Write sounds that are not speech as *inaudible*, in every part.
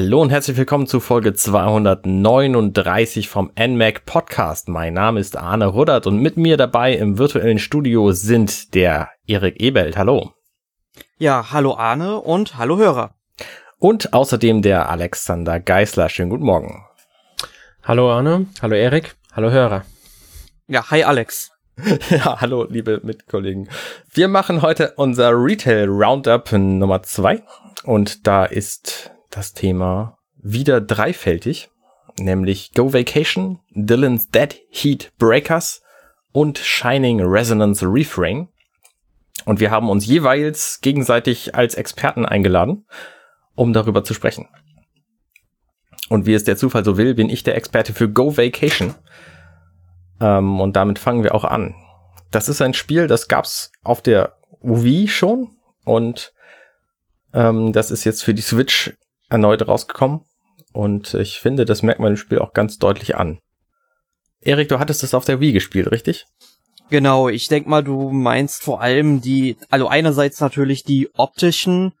Hallo und herzlich willkommen zu Folge 239 vom NMAC Podcast. Mein Name ist Arne Ruddert und mit mir dabei im virtuellen Studio sind der Erik Ebelt. Hallo. Ja, hallo Arne und hallo Hörer. Und außerdem der Alexander Geisler. Schönen guten Morgen. Hallo Arne, hallo Erik, hallo Hörer. Ja, hi Alex. *laughs* ja, hallo liebe Mitkollegen. Wir machen heute unser Retail Roundup Nummer zwei und da ist das Thema wieder dreifältig, nämlich Go Vacation, Dylan's Dead Heat Breakers und Shining Resonance Refrain. Und wir haben uns jeweils gegenseitig als Experten eingeladen, um darüber zu sprechen. Und wie es der Zufall so will, bin ich der Experte für Go Vacation. Ähm, und damit fangen wir auch an. Das ist ein Spiel, das gab's auf der Wii schon und ähm, das ist jetzt für die Switch erneut rausgekommen. Und ich finde, das merkt man im Spiel auch ganz deutlich an. Erik, du hattest das auf der Wii gespielt, richtig? Genau, ich denk mal, du meinst vor allem die, also einerseits natürlich die optischen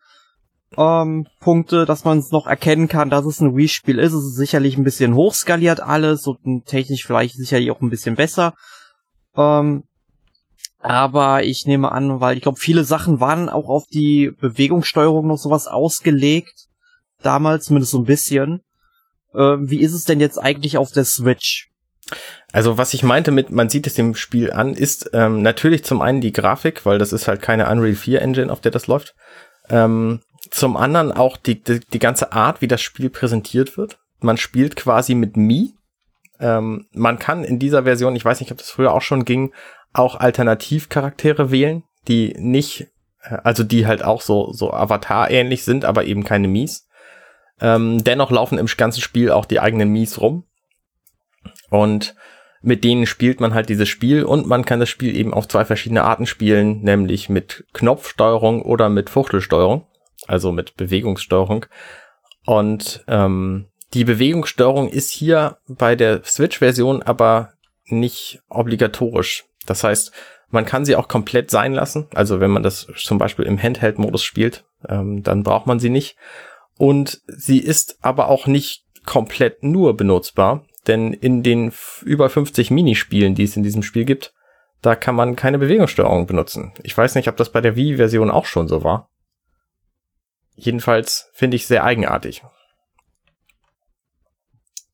ähm, Punkte, dass man es noch erkennen kann, dass es ein Wii-Spiel ist. Es ist sicherlich ein bisschen hochskaliert alles und technisch vielleicht sicherlich auch ein bisschen besser. Ähm, aber ich nehme an, weil ich glaube, viele Sachen waren auch auf die Bewegungssteuerung noch sowas ausgelegt damals, zumindest so ein bisschen. Ähm, wie ist es denn jetzt eigentlich auf der Switch? Also was ich meinte mit, man sieht es dem Spiel an, ist ähm, natürlich zum einen die Grafik, weil das ist halt keine Unreal 4 Engine, auf der das läuft. Ähm, zum anderen auch die, die, die ganze Art, wie das Spiel präsentiert wird. Man spielt quasi mit Mi. Ähm, man kann in dieser Version, ich weiß nicht, ob das früher auch schon ging, auch Alternativcharaktere wählen, die nicht, äh, also die halt auch so, so Avatar-ähnlich sind, aber eben keine Mies. Ähm, dennoch laufen im ganzen Spiel auch die eigenen Mies rum. Und mit denen spielt man halt dieses Spiel und man kann das Spiel eben auf zwei verschiedene Arten spielen, nämlich mit Knopfsteuerung oder mit Fuchtelsteuerung, also mit Bewegungssteuerung. Und ähm, die Bewegungssteuerung ist hier bei der Switch-Version aber nicht obligatorisch. Das heißt, man kann sie auch komplett sein lassen. Also wenn man das zum Beispiel im Handheld-Modus spielt, ähm, dann braucht man sie nicht. Und sie ist aber auch nicht komplett nur benutzbar, denn in den über 50 Minispielen, die es in diesem Spiel gibt, da kann man keine Bewegungssteuerung benutzen. Ich weiß nicht, ob das bei der Wii-Version auch schon so war. Jedenfalls finde ich sehr eigenartig.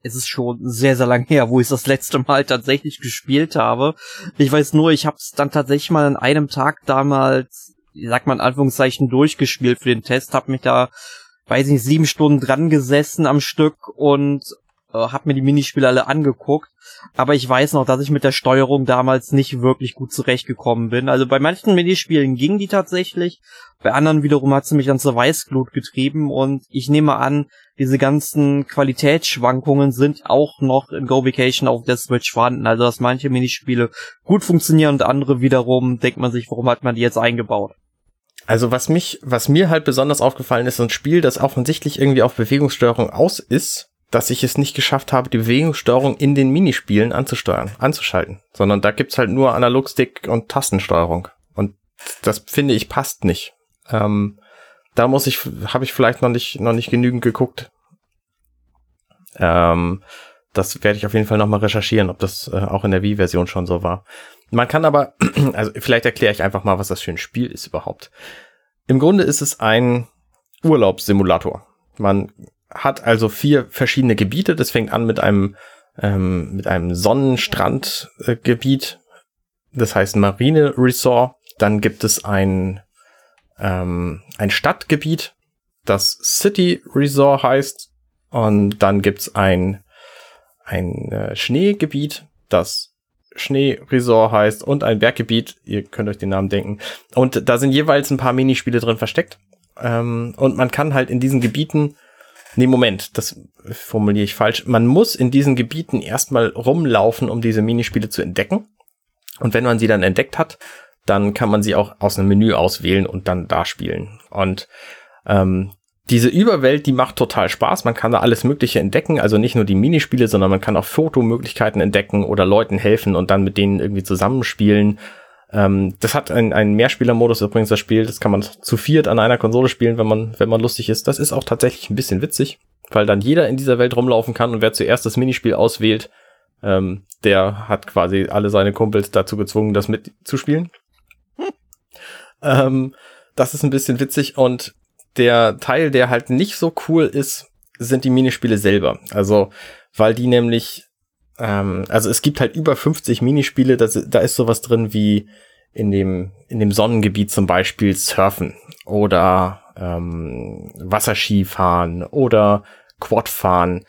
Es ist schon sehr, sehr lang her, wo ich das letzte Mal tatsächlich gespielt habe. Ich weiß nur, ich habe es dann tatsächlich mal an einem Tag damals, sag mal in Anführungszeichen, durchgespielt für den Test, habe mich da weiß nicht, sieben Stunden dran gesessen am Stück und äh, hab mir die Minispiele alle angeguckt. Aber ich weiß noch, dass ich mit der Steuerung damals nicht wirklich gut zurechtgekommen bin. Also bei manchen Minispielen ging die tatsächlich, bei anderen wiederum hat sie mich dann zur Weißglut getrieben und ich nehme an, diese ganzen Qualitätsschwankungen sind auch noch in Go Vacation auf der Switch vorhanden. Also dass manche Minispiele gut funktionieren und andere wiederum denkt man sich, warum hat man die jetzt eingebaut? Also was mich, was mir halt besonders aufgefallen ist, ein Spiel, das offensichtlich irgendwie auf Bewegungssteuerung aus ist, dass ich es nicht geschafft habe, die Bewegungssteuerung in den Minispielen anzusteuern, anzuschalten, sondern da gibt's halt nur Analogstick und Tastensteuerung und das finde ich passt nicht. Ähm, da muss ich, habe ich vielleicht noch nicht, noch nicht genügend geguckt. Ähm, das werde ich auf jeden Fall nochmal recherchieren, ob das äh, auch in der Wii-Version schon so war. Man kann aber, *clears throat* also vielleicht erkläre ich einfach mal, was das für ein Spiel ist überhaupt. Im Grunde ist es ein Urlaubssimulator. Man hat also vier verschiedene Gebiete. Das fängt an mit einem ähm, mit einem Sonnenstrandgebiet. das heißt Marine Resort. Dann gibt es ein ähm, ein Stadtgebiet, das City Resort heißt. Und dann gibt's ein ein äh, Schneegebiet, das Schneeresort heißt und ein Berggebiet. Ihr könnt euch den Namen denken. Und da sind jeweils ein paar Minispiele drin versteckt. Ähm, und man kann halt in diesen Gebieten, nee, Moment, das formuliere ich falsch. Man muss in diesen Gebieten erstmal rumlaufen, um diese Minispiele zu entdecken. Und wenn man sie dann entdeckt hat, dann kann man sie auch aus einem Menü auswählen und dann da spielen. Und ähm, diese Überwelt, die macht total Spaß. Man kann da alles Mögliche entdecken. Also nicht nur die Minispiele, sondern man kann auch Fotomöglichkeiten entdecken oder Leuten helfen und dann mit denen irgendwie zusammenspielen. Ähm, das hat einen, einen Mehrspielermodus übrigens, das Spiel. Das kann man zu viert an einer Konsole spielen, wenn man, wenn man lustig ist. Das ist auch tatsächlich ein bisschen witzig. weil dann jeder in dieser Welt rumlaufen kann und wer zuerst das Minispiel auswählt, ähm, der hat quasi alle seine Kumpels dazu gezwungen, das mitzuspielen. Hm. Ähm, das ist ein bisschen witzig und der Teil, der halt nicht so cool ist, sind die Minispiele selber. Also, weil die nämlich, ähm, also es gibt halt über 50 Minispiele, das, da ist sowas drin wie in dem, in dem Sonnengebiet zum Beispiel Surfen oder ähm, Wasserskifahren oder Quadfahren.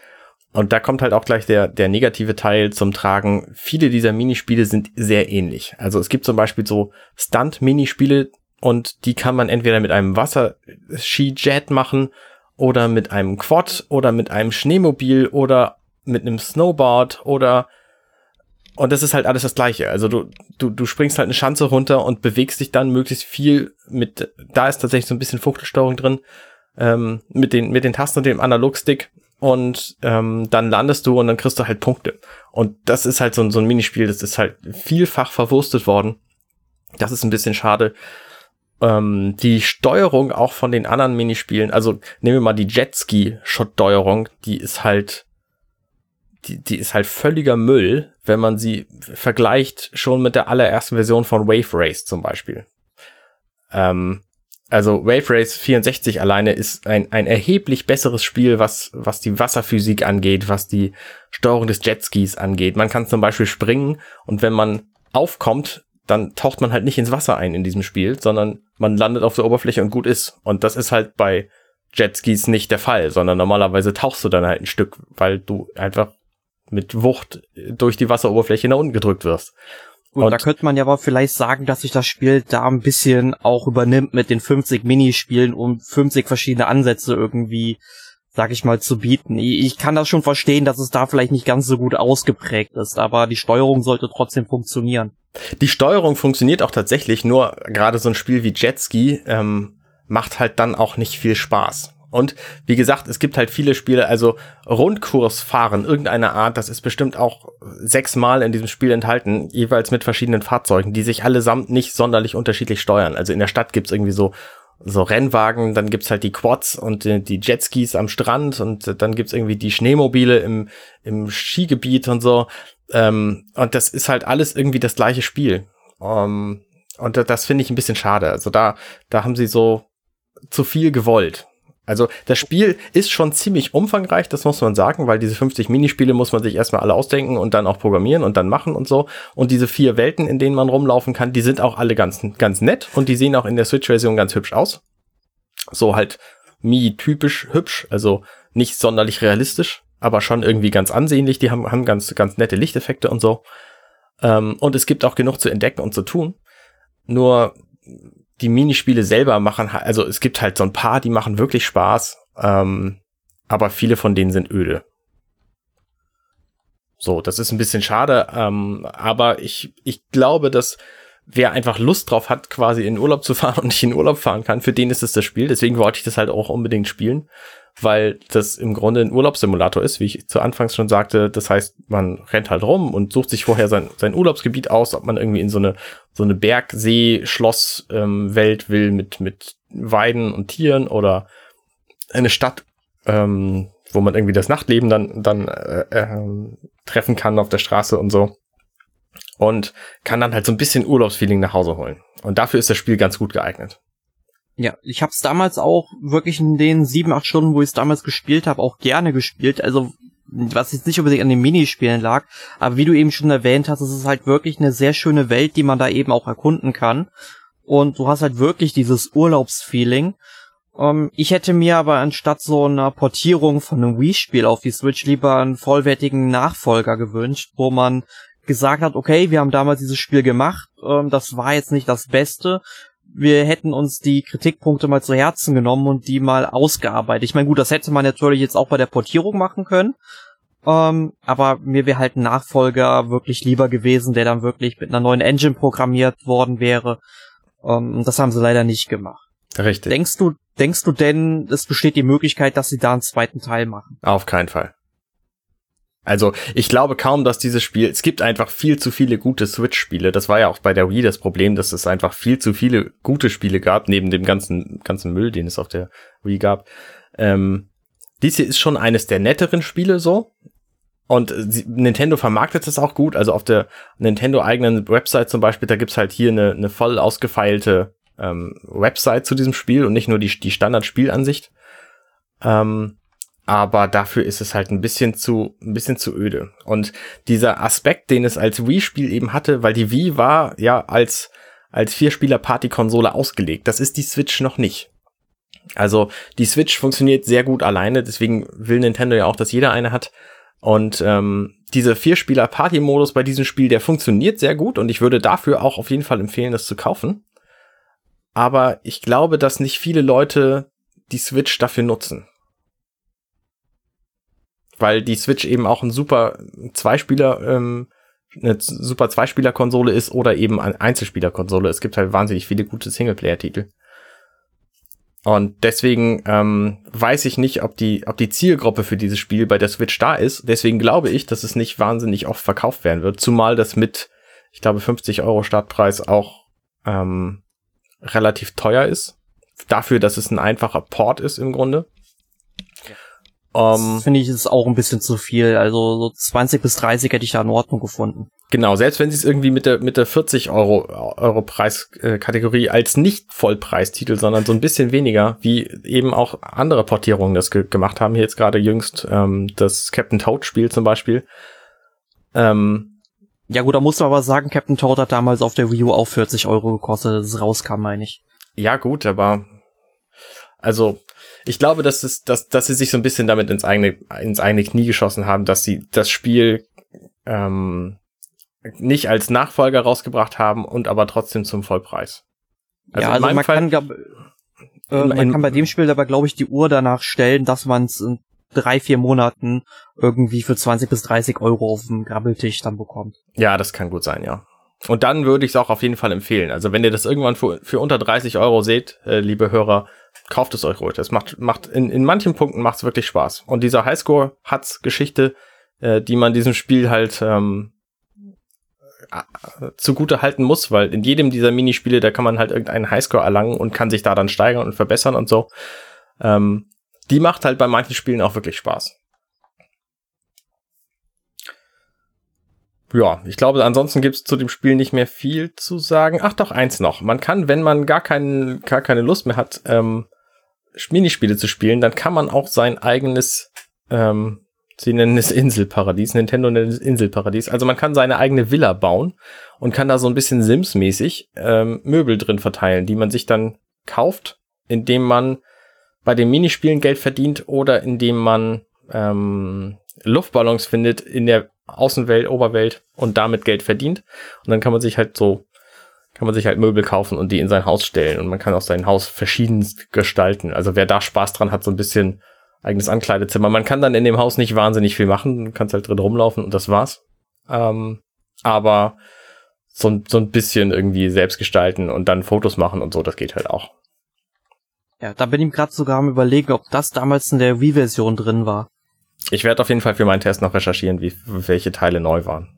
Und da kommt halt auch gleich der, der negative Teil zum Tragen. Viele dieser Minispiele sind sehr ähnlich. Also es gibt zum Beispiel so Stunt-Minispiele und die kann man entweder mit einem Wasserski-Jet machen oder mit einem Quad oder mit einem Schneemobil oder mit einem Snowboard oder und das ist halt alles das Gleiche. Also du, du, du springst halt eine Schanze runter und bewegst dich dann möglichst viel mit, da ist tatsächlich so ein bisschen Fuchtelsteuerung drin, ähm, mit den, mit den Tasten und dem Analogstick und ähm, dann landest du und dann kriegst du halt Punkte. Und das ist halt so, so ein Minispiel, das ist halt vielfach verwurstet worden. Das ist ein bisschen schade. Ähm, die Steuerung auch von den anderen Minispielen, also nehmen wir mal die Jetski-Steuerung, die ist halt die, die ist halt völliger Müll, wenn man sie vergleicht schon mit der allerersten Version von Wave Race zum Beispiel. Ähm, also Wave Race 64 alleine ist ein, ein erheblich besseres Spiel, was, was die Wasserphysik angeht, was die Steuerung des Jetskis angeht. Man kann zum Beispiel springen und wenn man aufkommt, dann taucht man halt nicht ins Wasser ein in diesem Spiel, sondern man landet auf der Oberfläche und gut ist. Und das ist halt bei Jetskis nicht der Fall, sondern normalerweise tauchst du dann halt ein Stück, weil du einfach mit Wucht durch die Wasseroberfläche nach unten gedrückt wirst. Gut, und da könnte man ja aber vielleicht sagen, dass sich das Spiel da ein bisschen auch übernimmt mit den 50 Minispielen, um 50 verschiedene Ansätze irgendwie, sag ich mal, zu bieten. Ich kann das schon verstehen, dass es da vielleicht nicht ganz so gut ausgeprägt ist, aber die Steuerung sollte trotzdem funktionieren. Die Steuerung funktioniert auch tatsächlich, nur gerade so ein Spiel wie Jetski ähm, macht halt dann auch nicht viel Spaß. Und wie gesagt, es gibt halt viele Spiele, also Rundkursfahren irgendeiner Art, das ist bestimmt auch sechsmal in diesem Spiel enthalten, jeweils mit verschiedenen Fahrzeugen, die sich allesamt nicht sonderlich unterschiedlich steuern. Also in der Stadt gibt's irgendwie so so Rennwagen, dann gibt's halt die Quads und die, die Jetskis am Strand und dann gibt's irgendwie die Schneemobile im, im Skigebiet und so. Ähm, und das ist halt alles irgendwie das gleiche Spiel. Um, und das finde ich ein bisschen schade. Also da, da haben sie so zu viel gewollt. Also das Spiel ist schon ziemlich umfangreich, das muss man sagen, weil diese 50 Minispiele muss man sich erstmal alle ausdenken und dann auch programmieren und dann machen und so. Und diese vier Welten, in denen man rumlaufen kann, die sind auch alle ganz, ganz nett und die sehen auch in der Switch-Version ganz hübsch aus. So halt Mi-typisch hübsch, also nicht sonderlich realistisch, aber schon irgendwie ganz ansehnlich. Die haben, haben ganz, ganz nette Lichteffekte und so. Ähm, und es gibt auch genug zu entdecken und zu tun. Nur die Minispiele selber machen, also es gibt halt so ein paar, die machen wirklich Spaß, ähm, aber viele von denen sind öde. So, das ist ein bisschen schade, ähm, aber ich, ich glaube, dass wer einfach Lust drauf hat, quasi in Urlaub zu *laughs* fahren und nicht in Urlaub fahren kann, für den ist es das Spiel. Deswegen wollte ich das halt auch unbedingt spielen weil das im Grunde ein Urlaubssimulator ist, wie ich zu Anfangs schon sagte. Das heißt, man rennt halt rum und sucht sich vorher sein, sein Urlaubsgebiet aus, ob man irgendwie in so eine, so eine Bergsee-Schloss-Welt ähm, will mit, mit Weiden und Tieren oder eine Stadt, ähm, wo man irgendwie das Nachtleben dann, dann äh, äh, treffen kann auf der Straße und so. Und kann dann halt so ein bisschen Urlaubsfeeling nach Hause holen. Und dafür ist das Spiel ganz gut geeignet. Ja, ich habe es damals auch wirklich in den sieben, acht Stunden, wo ich es damals gespielt habe, auch gerne gespielt. Also was jetzt nicht unbedingt an den Minispielen lag, aber wie du eben schon erwähnt hast, es ist halt wirklich eine sehr schöne Welt, die man da eben auch erkunden kann. Und du hast halt wirklich dieses Urlaubsfeeling. Ähm, ich hätte mir aber anstatt so einer Portierung von einem Wii-Spiel auf die Switch lieber einen vollwertigen Nachfolger gewünscht, wo man gesagt hat, okay, wir haben damals dieses Spiel gemacht, ähm, das war jetzt nicht das Beste, wir hätten uns die Kritikpunkte mal zu Herzen genommen und die mal ausgearbeitet. Ich meine, gut, das hätte man natürlich jetzt auch bei der Portierung machen können. Ähm, aber mir wäre halt ein Nachfolger wirklich lieber gewesen, der dann wirklich mit einer neuen Engine programmiert worden wäre. Ähm, das haben sie leider nicht gemacht. Richtig. Denkst du, denkst du denn, es besteht die Möglichkeit, dass sie da einen zweiten Teil machen? Auf keinen Fall. Also ich glaube kaum, dass dieses Spiel, es gibt einfach viel zu viele gute Switch-Spiele. Das war ja auch bei der Wii das Problem, dass es einfach viel zu viele gute Spiele gab, neben dem ganzen, ganzen Müll, den es auf der Wii gab. Ähm, dies hier ist schon eines der netteren Spiele so. Und sie, Nintendo vermarktet es auch gut. Also auf der Nintendo eigenen Website zum Beispiel, da gibt's halt hier eine, eine voll ausgefeilte ähm, Website zu diesem Spiel und nicht nur die, die Standard-Spielansicht. Ähm, aber dafür ist es halt ein bisschen zu, ein bisschen zu öde. Und dieser Aspekt, den es als Wii-Spiel eben hatte, weil die Wii war ja als, als Vierspieler-Party-Konsole ausgelegt. Das ist die Switch noch nicht. Also die Switch funktioniert sehr gut alleine, deswegen will Nintendo ja auch, dass jeder eine hat. Und ähm, dieser Vierspieler-Party-Modus bei diesem Spiel, der funktioniert sehr gut und ich würde dafür auch auf jeden Fall empfehlen, das zu kaufen. Aber ich glaube, dass nicht viele Leute die Switch dafür nutzen weil die Switch eben auch ein super Zweispieler, ähm, eine super Zweispieler-Konsole ist oder eben eine Einzelspieler-Konsole. Es gibt halt wahnsinnig viele gute Singleplayer-Titel. Und deswegen ähm, weiß ich nicht, ob die, ob die Zielgruppe für dieses Spiel bei der Switch da ist. Deswegen glaube ich, dass es nicht wahnsinnig oft verkauft werden wird. Zumal das mit, ich glaube, 50 Euro Startpreis auch ähm, relativ teuer ist. Dafür, dass es ein einfacher Port ist im Grunde. Um, Finde ich, ist auch ein bisschen zu viel. Also so 20 bis 30 hätte ich da in Ordnung gefunden. Genau, selbst wenn sie es irgendwie mit der, mit der 40 Euro, Euro Preiskategorie als nicht Vollpreistitel, sondern so ein bisschen weniger, wie eben auch andere Portierungen das ge gemacht haben. Hier jetzt gerade jüngst ähm, das Captain Toad Spiel zum Beispiel. Ähm, ja gut, da musst du aber sagen, Captain Toad hat damals auf der Wii U auch 40 Euro gekostet, dass es rauskam, meine ich. Ja gut, aber also ich glaube, dass, es, dass, dass sie sich so ein bisschen damit ins eigene, ins eigene Knie geschossen haben, dass sie das Spiel ähm, nicht als Nachfolger rausgebracht haben und aber trotzdem zum Vollpreis. Also ja, also man Fall, kann, glaub, äh, man kann bei dem Spiel aber, glaube ich, die Uhr danach stellen, dass man es in drei, vier Monaten irgendwie für 20 bis 30 Euro auf dem Grabbeltisch dann bekommt. Ja, das kann gut sein, ja. Und dann würde ich es auch auf jeden Fall empfehlen. Also wenn ihr das irgendwann für, für unter 30 Euro seht, äh, liebe Hörer, kauft es euch ruhig. Das macht, macht in, in manchen Punkten macht es wirklich Spaß. Und dieser Highscore hat's Geschichte, äh, die man diesem Spiel halt ähm, äh, zugute halten muss, weil in jedem dieser Minispiele, da kann man halt irgendeinen Highscore erlangen und kann sich da dann steigern und verbessern und so. Ähm, die macht halt bei manchen Spielen auch wirklich Spaß. Ja, ich glaube, ansonsten gibt's zu dem Spiel nicht mehr viel zu sagen. Ach doch, eins noch. Man kann, wenn man gar, keinen, gar keine Lust mehr hat, ähm, Minispiele zu spielen, dann kann man auch sein eigenes, ähm, sie nennen es Inselparadies, Nintendo nennt es Inselparadies. Also man kann seine eigene Villa bauen und kann da so ein bisschen Sims-mäßig ähm, Möbel drin verteilen, die man sich dann kauft, indem man bei den Minispielen Geld verdient oder indem man ähm, Luftballons findet in der Außenwelt, Oberwelt und damit Geld verdient. Und dann kann man sich halt so kann man sich halt Möbel kaufen und die in sein Haus stellen und man kann auch sein Haus verschiedenst gestalten. Also wer da Spaß dran hat, so ein bisschen eigenes Ankleidezimmer. Man kann dann in dem Haus nicht wahnsinnig viel machen, du kannst halt drin rumlaufen und das war's. Ähm, aber so, so ein bisschen irgendwie selbst gestalten und dann Fotos machen und so, das geht halt auch. Ja, da bin ich gerade sogar am überlegen, ob das damals in der Wii-Version drin war. Ich werde auf jeden Fall für meinen Test noch recherchieren, wie welche Teile neu waren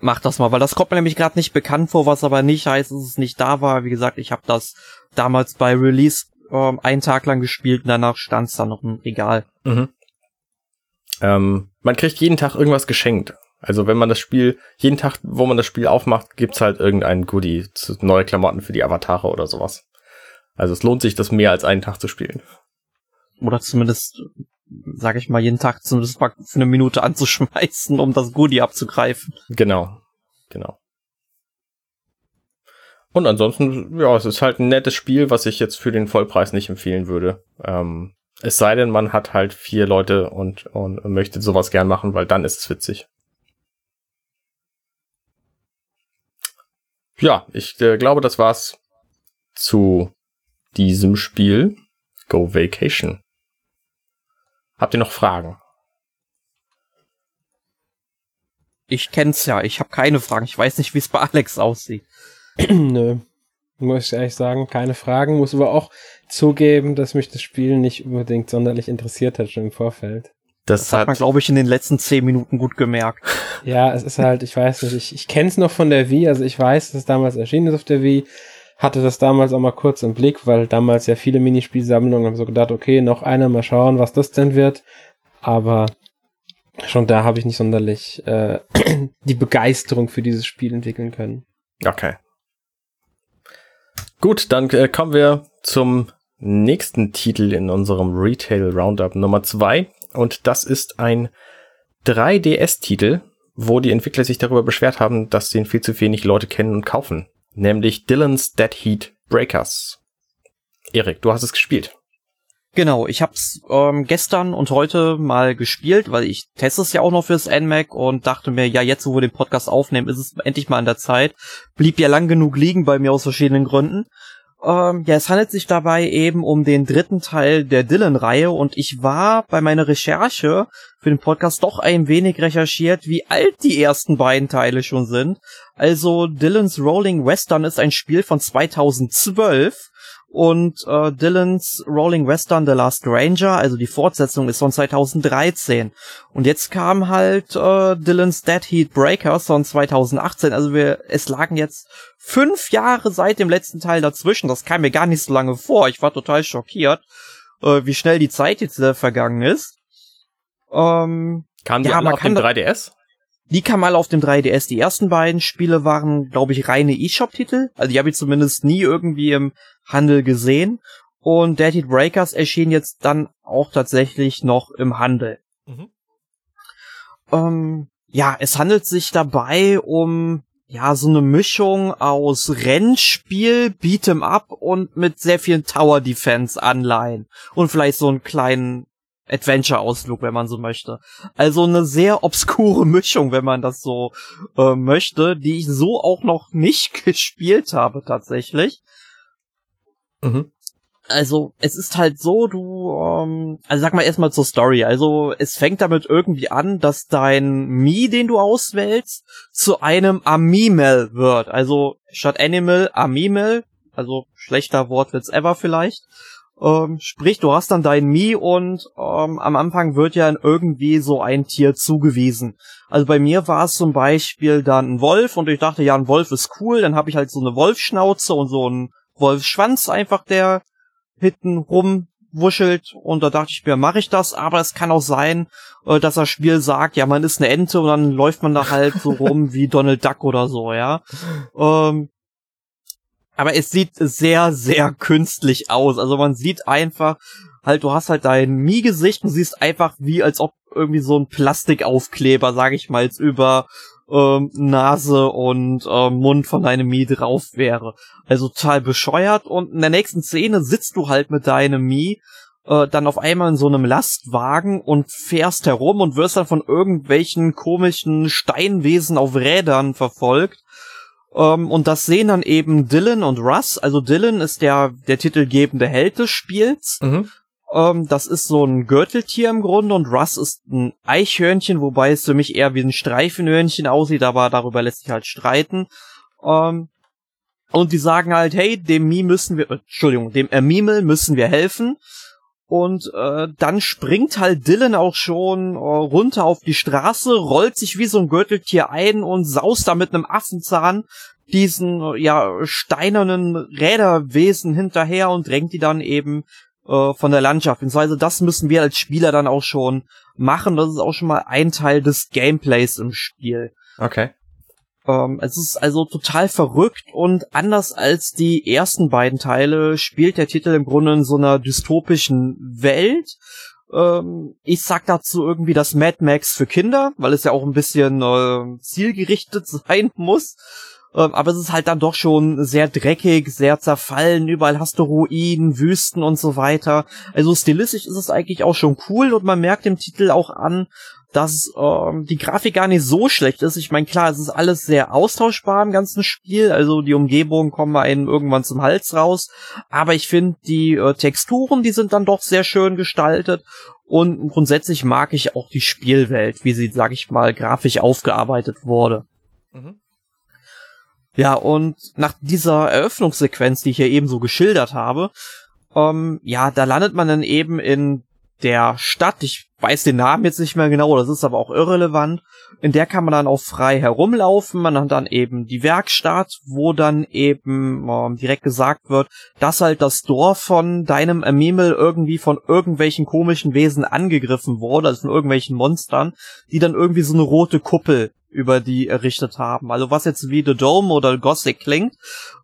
mach das mal, weil das kommt mir nämlich gerade nicht bekannt vor, was aber nicht heißt, dass es nicht da war. Wie gesagt, ich habe das damals bei Release ähm, einen Tag lang gespielt und danach stand es dann noch im Regal. Mhm. Ähm, man kriegt jeden Tag irgendwas geschenkt. Also wenn man das Spiel, jeden Tag, wo man das Spiel aufmacht, gibt's halt irgendein Goodie, neue Klamotten für die Avatare oder sowas. Also es lohnt sich, das mehr als einen Tag zu spielen. Oder zumindest sag ich mal, jeden Tag zumindest mal für eine Minute *laughs* anzuschmeißen, um das Goodie abzugreifen. Genau, genau. Und ansonsten, ja, es ist halt ein nettes Spiel, was ich jetzt für den Vollpreis nicht empfehlen würde. Ähm, es sei denn, man hat halt vier Leute und, und möchte sowas gern machen, weil dann ist es witzig. Ja, ich äh, glaube, das war's zu diesem Spiel. Go Vacation. Habt ihr noch Fragen? Ich kenn's ja, ich habe keine Fragen. Ich weiß nicht, wie es bei Alex aussieht. *clears throat* Nö. Muss ich ehrlich sagen, keine Fragen. Muss aber auch zugeben, dass mich das Spiel nicht unbedingt sonderlich interessiert hat schon im Vorfeld. Das, das hat, hat man, glaube ich, in den letzten zehn Minuten gut gemerkt. Ja, es ist halt, ich weiß nicht, ich, ich kenne es noch von der Wii, also ich weiß, dass es damals erschienen ist auf der Wii, hatte das damals auch mal kurz im Blick, weil damals ja viele Minispielsammlungen haben so gedacht, okay, noch einer, mal schauen, was das denn wird. Aber schon da habe ich nicht sonderlich äh, *clears throat* die Begeisterung für dieses Spiel entwickeln können. Okay. Gut, dann äh, kommen wir zum nächsten Titel in unserem Retail Roundup Nummer zwei Und das ist ein 3DS-Titel, wo die Entwickler sich darüber beschwert haben, dass den viel zu wenig Leute kennen und kaufen. Nämlich Dylan's Dead Heat Breakers. Erik, du hast es gespielt. Genau, ich hab's ähm, gestern und heute mal gespielt, weil ich teste es ja auch noch fürs NMAC und dachte mir, ja, jetzt wo wir den Podcast aufnehmen, ist es endlich mal an der Zeit. Blieb ja lang genug liegen bei mir aus verschiedenen Gründen. Ähm, ja, es handelt sich dabei eben um den dritten Teil der Dylan-Reihe und ich war bei meiner Recherche für den Podcast doch ein wenig recherchiert, wie alt die ersten beiden Teile schon sind. Also Dylan's Rolling Western ist ein Spiel von 2012 und äh, Dylans Rolling Western The Last Ranger, also die Fortsetzung ist von 2013 und jetzt kam halt äh, Dylans Dead Heat Breakers von 2018, also wir es lagen jetzt fünf Jahre seit dem letzten Teil dazwischen, das kam mir gar nicht so lange vor, ich war total schockiert, äh, wie schnell die Zeit jetzt äh, vergangen ist. Ähm, kam die ja, alle auf dem 3DS? Die kam mal auf dem 3DS. Die ersten beiden Spiele waren, glaube ich, reine eShop-Titel. Also die habe ich zumindest nie irgendwie im Handel gesehen. Und Dead Heat Breakers erschien jetzt dann auch tatsächlich noch im Handel. Mhm. Ähm, ja, es handelt sich dabei um ja so eine Mischung aus Rennspiel, Beat'em Up und mit sehr vielen Tower Defense Anleihen und vielleicht so einen kleinen Adventure-Ausflug, wenn man so möchte. Also eine sehr obskure *laughs* Mischung, wenn man das so äh, möchte, die ich so auch noch nicht *laughs* gespielt habe tatsächlich. Mhm. Also es ist halt so, du, ähm, also sag mal erstmal zur Story. Also es fängt damit irgendwie an, dass dein Mi, den du auswählst, zu einem Amimel wird. Also statt Animal Amimel, also schlechter Wortwitz ever vielleicht. Ähm, sprich, du hast dann dein Mi und ähm, am Anfang wird ja irgendwie so ein Tier zugewiesen. Also bei mir war es zum Beispiel dann ein Wolf und ich dachte, ja, ein Wolf ist cool. Dann habe ich halt so eine Wolfschnauze und so einen Wolfsschwanz einfach, der hinten rumwuschelt und da dachte ich mir, mache ich das, aber es kann auch sein, äh, dass das Spiel sagt, ja, man ist eine Ente und dann läuft man da halt so rum *laughs* wie Donald Duck oder so, ja. Ähm, aber es sieht sehr, sehr künstlich aus. Also man sieht einfach, halt, du hast halt dein Mii-Gesicht und siehst einfach wie, als ob irgendwie so ein Plastikaufkleber, sag ich mal, jetzt über ähm, Nase und ähm, Mund von deinem Mii drauf wäre. Also total bescheuert. Und in der nächsten Szene sitzt du halt mit deinem Mii äh, dann auf einmal in so einem Lastwagen und fährst herum und wirst dann von irgendwelchen komischen Steinwesen auf Rädern verfolgt ähm, und das sehen dann eben Dylan und Russ. Also Dylan ist der, der titelgebende Held des Spiels. Mhm. Ähm, das ist so ein Gürteltier im Grunde und Russ ist ein Eichhörnchen, wobei es für mich eher wie ein Streifenhörnchen aussieht, aber darüber lässt sich halt streiten. Ähm, und die sagen halt, hey, dem Mi müssen wir, äh, Entschuldigung, dem Ermimel müssen wir helfen. Und äh, dann springt halt Dylan auch schon äh, runter auf die Straße, rollt sich wie so ein Gürteltier ein und saust da mit einem Affenzahn diesen äh, ja steinernen Räderwesen hinterher und drängt die dann eben äh, von der Landschaft. Beziehungsweise das müssen wir als Spieler dann auch schon machen. Das ist auch schon mal ein Teil des Gameplays im Spiel. Okay. Ähm, es ist also total verrückt und anders als die ersten beiden Teile spielt der Titel im Grunde in so einer dystopischen Welt. Ähm, ich sag dazu irgendwie das Mad Max für Kinder, weil es ja auch ein bisschen äh, zielgerichtet *laughs* sein muss. Ähm, aber es ist halt dann doch schon sehr dreckig, sehr zerfallen. Überall hast du Ruinen, Wüsten und so weiter. Also stilistisch ist es eigentlich auch schon cool und man merkt dem Titel auch an, dass ähm, die Grafik gar nicht so schlecht ist. Ich meine, klar, es ist alles sehr austauschbar im ganzen Spiel, also die Umgebungen kommen einem irgendwann zum Hals raus, aber ich finde die äh, Texturen, die sind dann doch sehr schön gestaltet und grundsätzlich mag ich auch die Spielwelt, wie sie, sag ich mal, grafisch aufgearbeitet wurde. Mhm. Ja, und nach dieser Eröffnungssequenz, die ich ja eben so geschildert habe, ähm, ja, da landet man dann eben in der Stadt, ich weiß den Namen jetzt nicht mehr genau, das ist aber auch irrelevant, in der kann man dann auch frei herumlaufen, man hat dann eben die Werkstatt, wo dann eben ähm, direkt gesagt wird, dass halt das Dorf von deinem Amimel irgendwie von irgendwelchen komischen Wesen angegriffen wurde, also von irgendwelchen Monstern, die dann irgendwie so eine rote Kuppel über die errichtet haben. Also was jetzt wie The Dome oder Gothic klingt,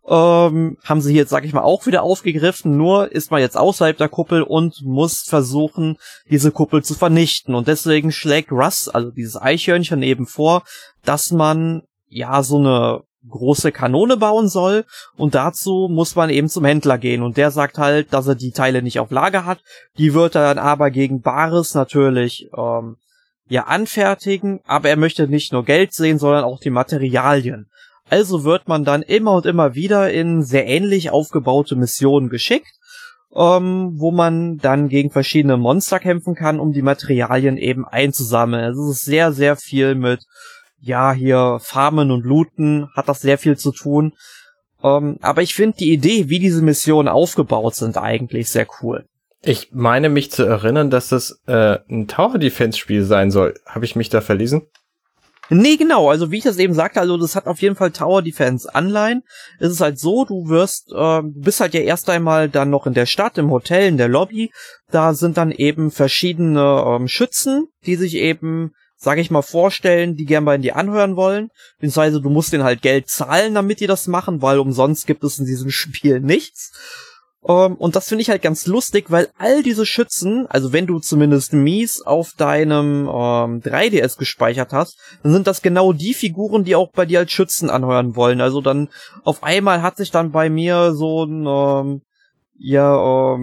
ähm, haben sie jetzt, sag ich mal, auch wieder aufgegriffen. Nur ist man jetzt außerhalb der Kuppel und muss versuchen, diese Kuppel zu vernichten. Und deswegen schlägt Russ, also dieses Eichhörnchen eben vor, dass man ja so eine große Kanone bauen soll und dazu muss man eben zum Händler gehen und der sagt halt, dass er die Teile nicht auf Lager hat. Die wird er dann aber gegen Bares natürlich ähm, ja anfertigen, aber er möchte nicht nur Geld sehen, sondern auch die Materialien. Also wird man dann immer und immer wieder in sehr ähnlich aufgebaute Missionen geschickt, ähm, wo man dann gegen verschiedene Monster kämpfen kann, um die Materialien eben einzusammeln. Es ist sehr, sehr viel mit, ja, hier Farmen und Looten, hat das sehr viel zu tun. Ähm, aber ich finde die Idee, wie diese Missionen aufgebaut sind, eigentlich sehr cool. Ich meine mich zu erinnern, dass das äh, ein Tower Defense Spiel sein soll. Habe ich mich da verlesen? Nee, genau. Also wie ich das eben sagte, also das hat auf jeden Fall Tower Defense Anleihen. Es ist halt so, du wirst, äh, bist halt ja erst einmal dann noch in der Stadt, im Hotel, in der Lobby. Da sind dann eben verschiedene ähm, Schützen, die sich eben, sag ich mal, vorstellen, die gern bei dir anhören wollen. Beziehungsweise du musst denen halt Geld zahlen, damit die das machen, weil umsonst gibt es in diesem *laughs* Spiel nichts. Um, ähm, und das finde ich halt ganz lustig, weil all diese Schützen, also wenn du zumindest Mies auf deinem ähm, 3DS gespeichert hast, dann sind das genau die Figuren, die auch bei dir als Schützen anheuern wollen. Also dann auf einmal hat sich dann bei mir so ein ähm, ja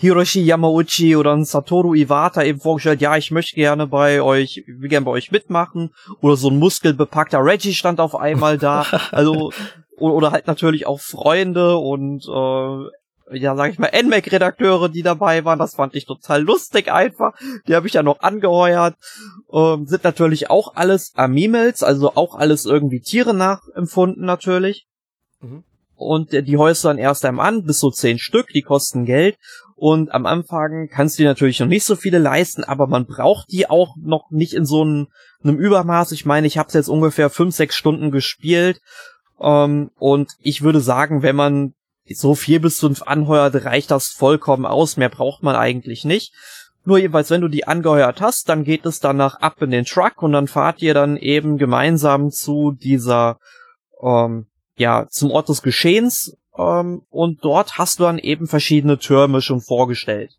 Hiroshi Yamauchi oder ein Satoru Iwata eben vorgestellt, ja, ich möchte gerne bei euch, will gerne bei euch mitmachen. Oder so ein muskelbepackter Reggie stand auf einmal da. *laughs* Also oder halt natürlich auch Freunde und äh, ja, sag ich mal, NMAC-Redakteure, die dabei waren. Das fand ich total lustig einfach. Die habe ich ja noch angeheuert. Ähm, sind natürlich auch alles Amimels, also auch alles irgendwie Tiere nachempfunden natürlich. Mhm. Und die heuerst du dann erst einmal an, bis so zehn Stück, die kosten Geld. Und am Anfang kannst du dir natürlich noch nicht so viele leisten, aber man braucht die auch noch nicht in so einem, einem Übermaß. Ich meine, ich habe jetzt ungefähr fünf, sechs Stunden gespielt. Ähm, und ich würde sagen, wenn man so vier bis fünf anheuert, reicht das vollkommen aus. Mehr braucht man eigentlich nicht. Nur jedenfalls, wenn du die angeheuert hast, dann geht es danach ab in den Truck und dann fahrt ihr dann eben gemeinsam zu dieser, ähm, ja, zum Ort des Geschehens ähm, und dort hast du dann eben verschiedene Türme schon vorgestellt.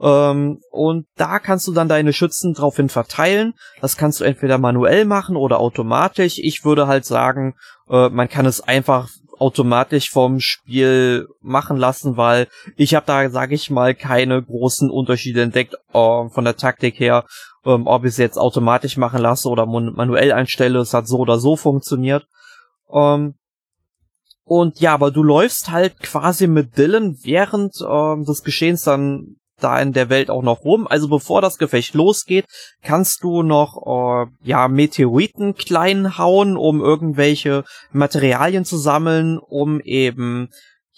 Ähm, und da kannst du dann deine Schützen draufhin verteilen. Das kannst du entweder manuell machen oder automatisch. Ich würde halt sagen, äh, man kann es einfach automatisch vom Spiel machen lassen, weil ich habe da, sage ich mal, keine großen Unterschiede entdeckt äh, von der Taktik her, ähm, ob ich es jetzt automatisch machen lasse oder manuell einstelle. Es hat so oder so funktioniert. Ähm, und ja, aber du läufst halt quasi mit Dylan während ähm, des Geschehens dann da in der Welt auch noch rum. Also bevor das Gefecht losgeht, kannst du noch äh, ja Meteoriten klein hauen, um irgendwelche Materialien zu sammeln, um eben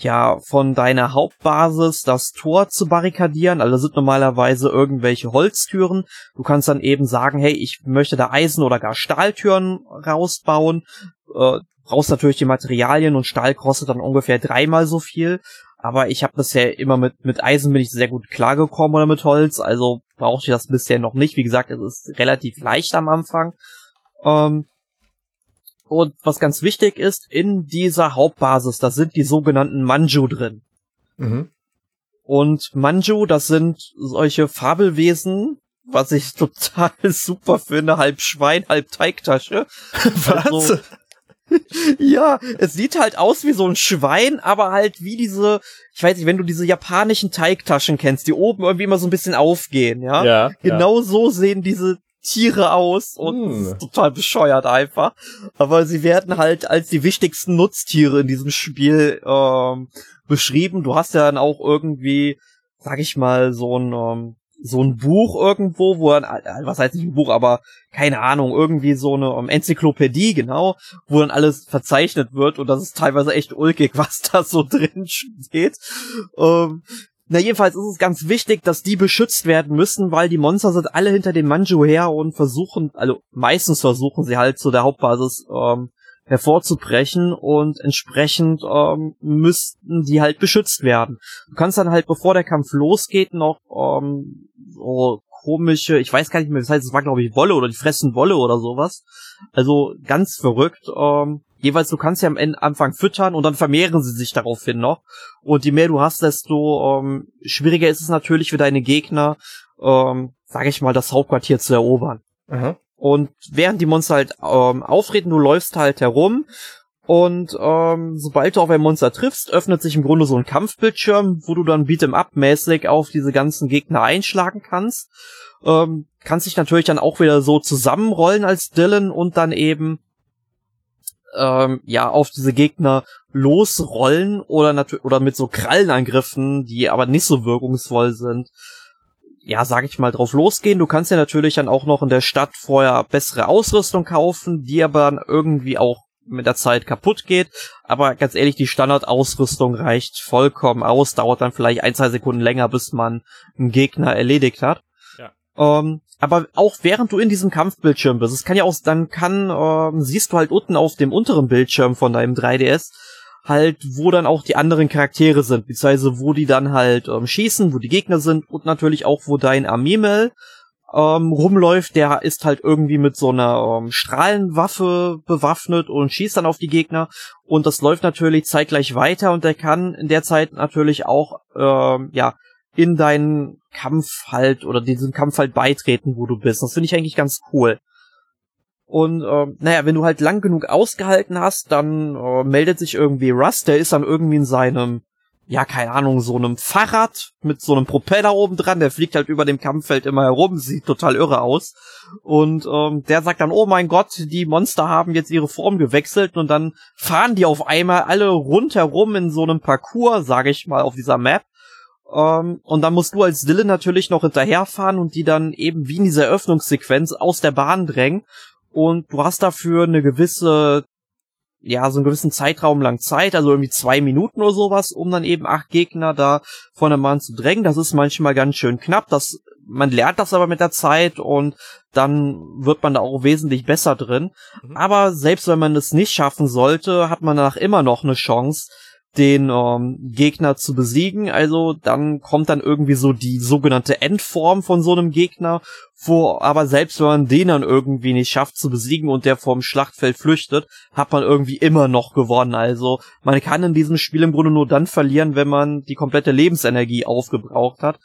ja von deiner Hauptbasis das Tor zu barrikadieren. Also sind normalerweise irgendwelche Holztüren. Du kannst dann eben sagen, hey, ich möchte da Eisen oder gar Stahltüren rausbauen. Äh, brauchst natürlich die Materialien und Stahl kostet dann ungefähr dreimal so viel. Aber ich habe bisher immer mit, mit Eisen bin ich sehr gut klargekommen oder mit Holz, also brauchte ich das bisher noch nicht. Wie gesagt, es ist relativ leicht am Anfang. Ähm, und was ganz wichtig ist, in dieser Hauptbasis, da sind die sogenannten Manju drin. Mhm. Und Manju, das sind solche Fabelwesen, was ich *laughs* total super finde, halb Schwein, halb Teigtasche. was? Also, *laughs* ja, es sieht halt aus wie so ein Schwein, aber halt wie diese, ich weiß nicht, wenn du diese japanischen Teigtaschen kennst, die oben irgendwie immer so ein bisschen aufgehen, ja? Ja. Genau ja. so sehen diese Tiere aus und hm. ist total bescheuert einfach. Aber sie werden halt als die wichtigsten Nutztiere in diesem Spiel ähm, beschrieben. Du hast ja dann auch irgendwie, sag ich mal, so ein ähm, so ein Buch irgendwo, wo er, äh, was heißt nicht ein Buch, aber keine Ahnung, irgendwie so eine um, Enzyklopädie, genau, wo dann alles verzeichnet wird und das ist teilweise echt ulkig, *laughs* was da so drin steht. Ähm, Na, jedenfalls ist es ganz wichtig, dass die beschützt werden müssen, weil die Monster sind alle hinter dem Manju her und versuchen, also meistens versuchen sie halt zu der Hauptbasis ähm, hervorzubrechen und entsprechend ähm, müssten die halt beschützt werden. Du kannst dann halt, bevor der Kampf losgeht, noch ähm, so komische, ich weiß gar nicht mehr, das heißt, es war glaube ich Wolle oder die fressen Wolle oder sowas. Also ganz verrückt. Ähm, jeweils, du kannst ja am Ende Anfang füttern und dann vermehren sie sich daraufhin noch. Und je mehr du hast, desto ähm, schwieriger ist es natürlich für deine Gegner, ähm, sage ich mal, das Hauptquartier zu erobern. Aha. Und während die Monster halt ähm, auftreten, du läufst halt herum und ähm, sobald du auf ein Monster triffst, öffnet sich im Grunde so ein Kampfbildschirm, wo du dann Beat'em Up mäßig auf diese ganzen Gegner einschlagen kannst. Ähm, kannst dich natürlich dann auch wieder so zusammenrollen als Dylan und dann eben ähm, ja auf diese Gegner losrollen oder natürlich oder mit so Krallenangriffen, die aber nicht so wirkungsvoll sind. Ja, sag ich mal, drauf losgehen. Du kannst ja natürlich dann auch noch in der Stadt vorher bessere Ausrüstung kaufen, die aber dann irgendwie auch mit der Zeit kaputt geht. Aber ganz ehrlich, die Standardausrüstung reicht vollkommen aus, dauert dann vielleicht ein, zwei Sekunden länger, bis man einen Gegner erledigt hat. Ja. Ähm, aber auch während du in diesem Kampfbildschirm bist, es kann ja auch, dann kann, ähm, siehst du halt unten auf dem unteren Bildschirm von deinem 3DS halt, wo dann auch die anderen Charaktere sind, beziehungsweise wo die dann halt ähm, schießen, wo die Gegner sind und natürlich auch, wo dein Amimel ähm, rumläuft, der ist halt irgendwie mit so einer ähm, Strahlenwaffe bewaffnet und schießt dann auf die Gegner und das läuft natürlich zeitgleich weiter und der kann in der Zeit natürlich auch ähm, ja in deinen Kampf halt oder diesem Kampf halt beitreten, wo du bist. Das finde ich eigentlich ganz cool. Und ähm, naja, wenn du halt lang genug ausgehalten hast, dann äh, meldet sich irgendwie Russ, der ist dann irgendwie in seinem, ja, keine Ahnung, so einem Fahrrad mit so einem Propeller oben dran, der fliegt halt über dem Kampffeld immer herum, *laughs* sieht total irre aus. Und ähm, der sagt dann, oh mein Gott, die Monster haben jetzt ihre Form gewechselt und dann fahren die auf einmal alle rundherum in so einem Parcours, sage ich mal, auf dieser Map. Ähm, und dann musst du als Dylan natürlich noch hinterherfahren und die dann eben wie in dieser Eröffnungssequenz aus der Bahn drängen. Und du hast dafür eine gewisse, ja, so einen gewissen Zeitraum lang Zeit, also irgendwie zwei Minuten oder sowas, um dann eben acht Gegner da von der Bahn zu drängen. Das ist manchmal ganz schön knapp. Das, man lernt das aber mit der Zeit und dann wird man da auch wesentlich besser drin. Mhm. Aber selbst wenn man es nicht schaffen sollte, hat man danach immer noch eine Chance, den ähm, Gegner zu besiegen. Also dann kommt dann irgendwie so die sogenannte Endform von so einem Gegner, wo aber selbst wenn man den dann irgendwie nicht schafft zu besiegen und der vom Schlachtfeld flüchtet, hat man irgendwie immer noch gewonnen. Also man kann in diesem Spiel im Grunde nur dann verlieren, wenn man die komplette Lebensenergie aufgebraucht hat,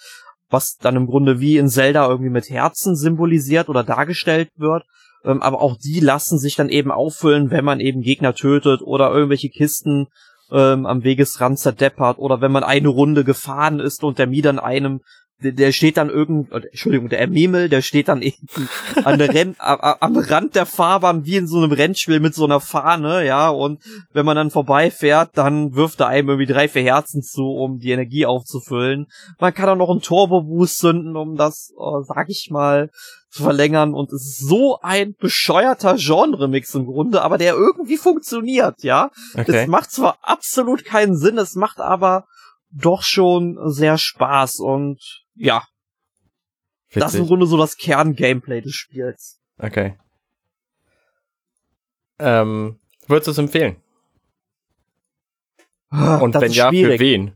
was dann im Grunde wie in Zelda irgendwie mit Herzen symbolisiert oder dargestellt wird. Ähm, aber auch die lassen sich dann eben auffüllen, wenn man eben Gegner tötet oder irgendwelche Kisten ähm, am Wegesrand zerdeppert oder wenn man eine Runde gefahren ist und der Mieder einem der, der steht dann irgend, oder, Entschuldigung, der Memel, der steht dann *laughs* eben an der Renn, a, am Rand der Fahrbahn wie in so einem Rennspiel mit so einer Fahne, ja, und wenn man dann vorbeifährt, dann wirft er einem irgendwie drei, vier Herzen zu, um die Energie aufzufüllen. Man kann auch noch einen Turbo-Boost zünden, um das, äh, sag ich mal, verlängern und es ist so ein bescheuerter Genre-Mix im Grunde, aber der irgendwie funktioniert, ja. Okay. Es macht zwar absolut keinen Sinn, es macht aber doch schon sehr Spaß und ja, das ist im Witzig. Grunde so das Kern-Gameplay des Spiels. Okay. Ähm, würdest du es empfehlen? Und Das wenn ja, für wen?